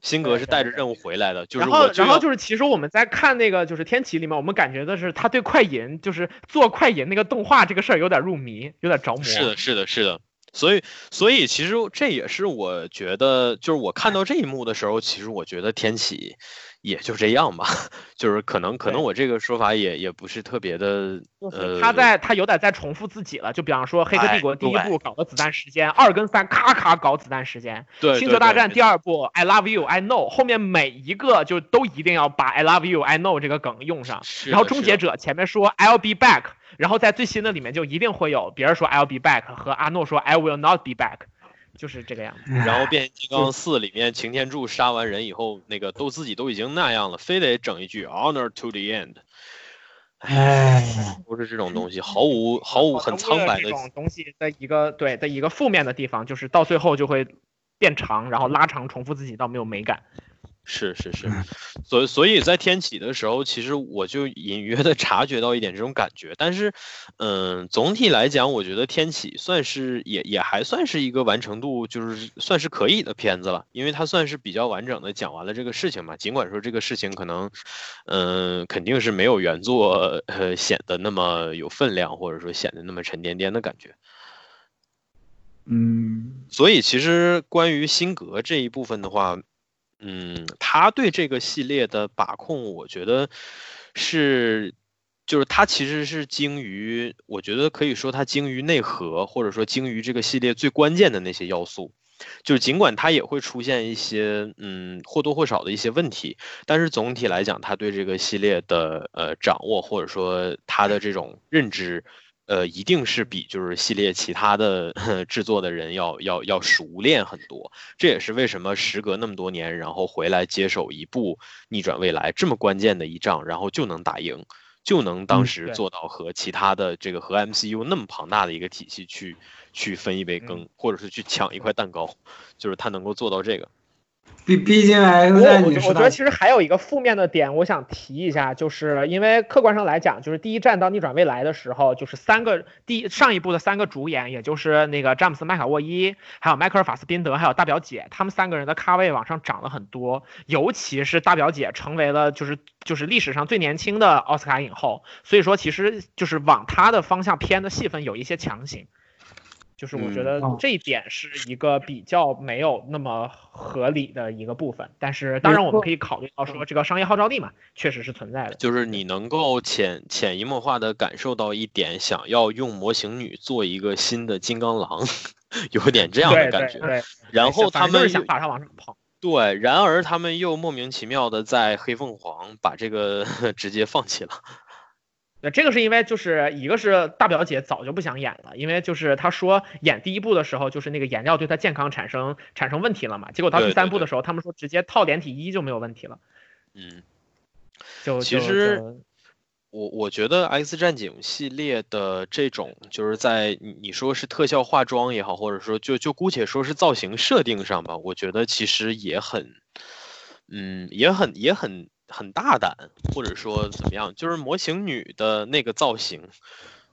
辛格是带着任务回来的，就是然后，然后就是其实我们在看那个就是天启里面，我们感觉的是他对快银就是做快银那个动画这个事儿有点入迷，有点着魔。是的，是的，是的。所以，所以其实这也是我觉得，就是我看到这一幕的时候，其实我觉得天启。也就这样吧，就是可能可能我这个说法也也不是特别的，呃，他在他有点在重复自己了，就比方说《黑客帝国》第一部搞的子弹时间，二跟三咔咔搞子弹时间，对，星球大战第二部 I love you I know 后面每一个就都一定要把 I love you I know 这个梗用上，然后终结者前面说 I'll be back，然后在最新的里面就一定会有别人说 I'll be back 和阿诺说 I will not be back。就是这个样子。然后变形金刚四里面擎天柱杀完人以后，那个都自己都已经那样了，非得整一句 honor to the end。哎，都是这种东西，毫无毫无很苍白的。这种东西的一个对的一个负面的地方，就是到最后就会变长，然后拉长，重复自己，到没有美感。是是是，所以所以在天启的时候，其实我就隐约的察觉到一点这种感觉。但是，嗯，总体来讲，我觉得天启算是也也还算是一个完成度就是算是可以的片子了，因为它算是比较完整的讲完了这个事情嘛。尽管说这个事情可能，嗯，肯定是没有原作呃显得那么有分量，或者说显得那么沉甸甸的感觉。嗯，所以其实关于辛格这一部分的话。嗯，他对这个系列的把控，我觉得是，就是他其实是精于，我觉得可以说他精于内核，或者说精于这个系列最关键的那些要素。就是尽管他也会出现一些，嗯，或多或少的一些问题，但是总体来讲，他对这个系列的呃掌握，或者说他的这种认知。呃，一定是比就是系列其他的 制作的人要要要熟练很多，这也是为什么时隔那么多年，然后回来接手一部逆转未来这么关键的一仗，然后就能打赢，就能当时做到和其他的这个和 MCU 那么庞大的一个体系去去分一杯羹，或者是去抢一块蛋糕，就是他能够做到这个。毕毕竟，X 战警，我觉得其实还有一个负面的点，我想提一下，就是因为客观上来讲，就是第一站到逆转未来的时候，就是三个第上一部的三个主演，也就是那个詹姆斯麦卡沃伊，还有迈克尔法斯宾德，还有大表姐，他们三个人的咖位往上涨了很多，尤其是大表姐成为了就是就是历史上最年轻的奥斯卡影后，所以说其实就是往她的方向偏的戏份有一些强行。就是我觉得这一点是一个比较没有那么合理的一个部分，但是当然我们可以考虑到说这个商业号召力嘛，确实是存在的。就是你能够潜潜移默化的感受到一点，想要用模型女做一个新的金刚狼，有点这样的感觉。对，然后他们想把它往上跑。对，然而他们又莫名其妙的在黑凤凰把这个 直接放弃了。那这个是因为就是一个是大表姐早就不想演了，因为就是她说演第一部的时候就是那个颜料对她健康产生产生问题了嘛，结果到第三部的时候他们说直接套连体衣就没有问题了。嗯，就其实我我觉得 X 战警系列的这种就是在你说是特效化妆也好，或者说就就姑且说是造型设定上吧，我觉得其实也很，嗯，也很也很。很大胆，或者说怎么样，就是模型女的那个造型，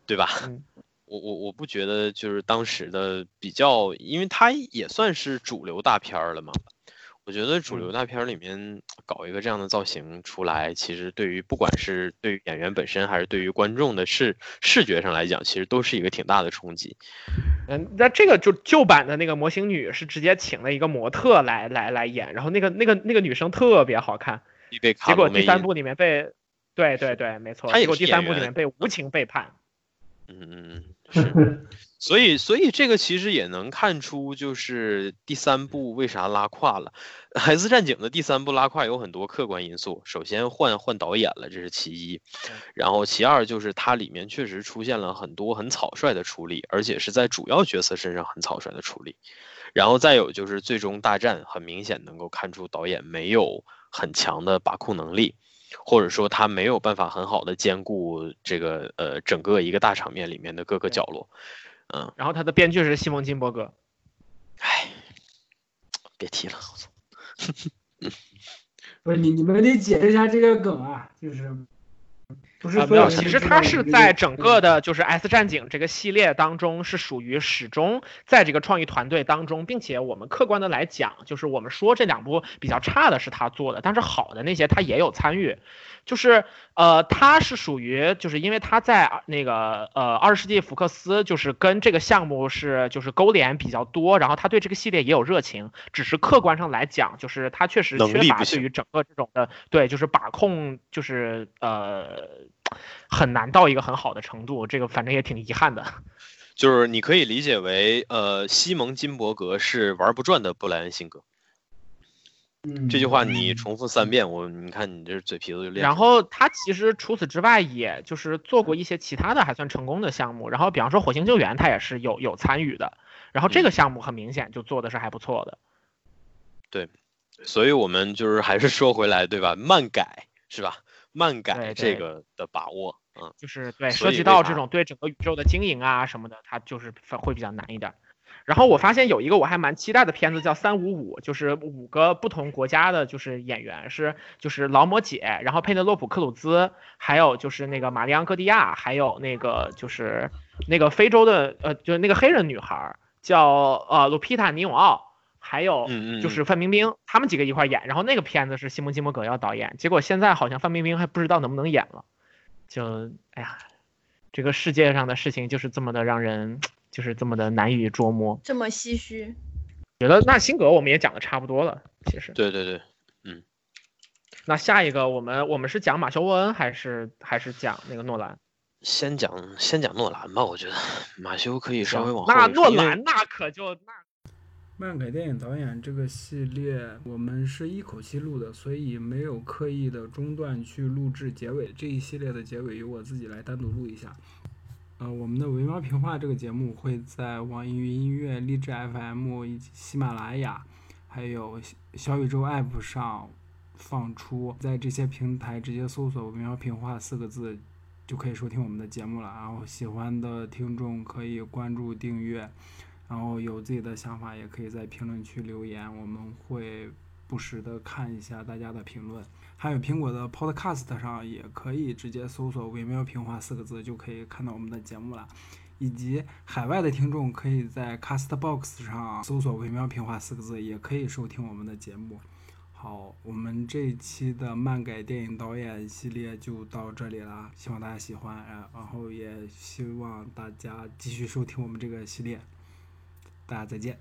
对吧？我我我不觉得就是当时的比较，因为它也算是主流大片了嘛。我觉得主流大片里面搞一个这样的造型出来，其实对于不管是对于演员本身，还是对于观众的视视觉上来讲，其实都是一个挺大的冲击。嗯，那这个就旧版的那个模型女是直接请了一个模特来来来演，然后那个那个那个女生特别好看。结果第三部里面被，对对对，没错。他结果第三部里面被无情背叛。嗯嗯嗯，是。所以，所以这个其实也能看出，就是第三部为啥拉胯了。《X 战警》的第三部拉胯有很多客观因素，首先换换导演了，这是其一。然后其二就是它里面确实出现了很多很草率的处理，而且是在主要角色身上很草率的处理。然后再有就是最终大战，很明显能够看出导演没有很强的把控能力，或者说他没有办法很好的兼顾这个呃整个一个大场面里面的各个角落。嗯，然后他的编剧是西蒙金伯格，哎，别提了，我操！不是你你们得解释一下这个梗啊，就是不是没有，其实他是在整个的就是《S 战警》这个系列当中是属于始终在这个创意团队当中，并且我们客观的来讲，就是我们说这两部比较差的是他做的，但是好的那些他也有参与。就是呃，他是属于，就是因为他在那个呃二十世纪福克斯，就是跟这个项目是就是勾连比较多，然后他对这个系列也有热情，只是客观上来讲，就是他确实缺乏对于整个这种的对，就是把控，就是呃很难到一个很好的程度，这个反正也挺遗憾的。就是你可以理解为，呃，西蒙金伯格是玩不转的布莱恩辛格。这句话你重复三遍，我你看你这嘴皮子就练。然后他其实除此之外，也就是做过一些其他的还算成功的项目。然后比方说火星救援，他也是有有参与的。然后这个项目很明显就做的是还不错的。对，所以我们就是还是说回来，对吧？慢改是吧？慢改这个的把握，嗯，就是对涉及到这种对整个宇宙的经营啊什么的，它就是会比较难一点。然后我发现有一个我还蛮期待的片子叫《三五五》，就是五个不同国家的，就是演员是就是劳模姐，然后佩内洛普克鲁兹，还有就是那个玛丽昂戈蒂亚，还有那个就是那个非洲的呃就是那个黑人女孩叫呃鲁皮塔尼永奥，还有就是范冰冰，他们几个一块演。然后那个片子是西蒙金伯格要导演，结果现在好像范冰冰还不知道能不能演了，就哎呀，这个世界上的事情就是这么的让人。就是这么的难以捉摸，这么唏嘘。觉得那辛格我们也讲的差不多了，其实。对对对，嗯。那下一个我们我们是讲马修·沃恩还是还是讲那个诺兰？先讲先讲诺兰吧，我觉得马修可以稍微往后。那诺兰那可就那。漫改电影导演这个系列，我们是一口气录的，所以没有刻意的中断去录制结尾。这一系列的结尾由我自己来单独录一下。呃，我们的维喵评话这个节目会在网易云音乐、荔枝 FM 以及喜马拉雅，还有小宇宙 App 上放出，在这些平台直接搜索“维喵评话”四个字，就可以收听我们的节目了。然后喜欢的听众可以关注订阅，然后有自己的想法也可以在评论区留言，我们会不时的看一下大家的评论。还有苹果的 Podcast 上也可以直接搜索“微妙平话”四个字，就可以看到我们的节目了。以及海外的听众可以在 Castbox 上搜索“微妙平话”四个字，也可以收听我们的节目。好，我们这一期的漫改电影导演系列就到这里了，希望大家喜欢，然后也希望大家继续收听我们这个系列。大家再见。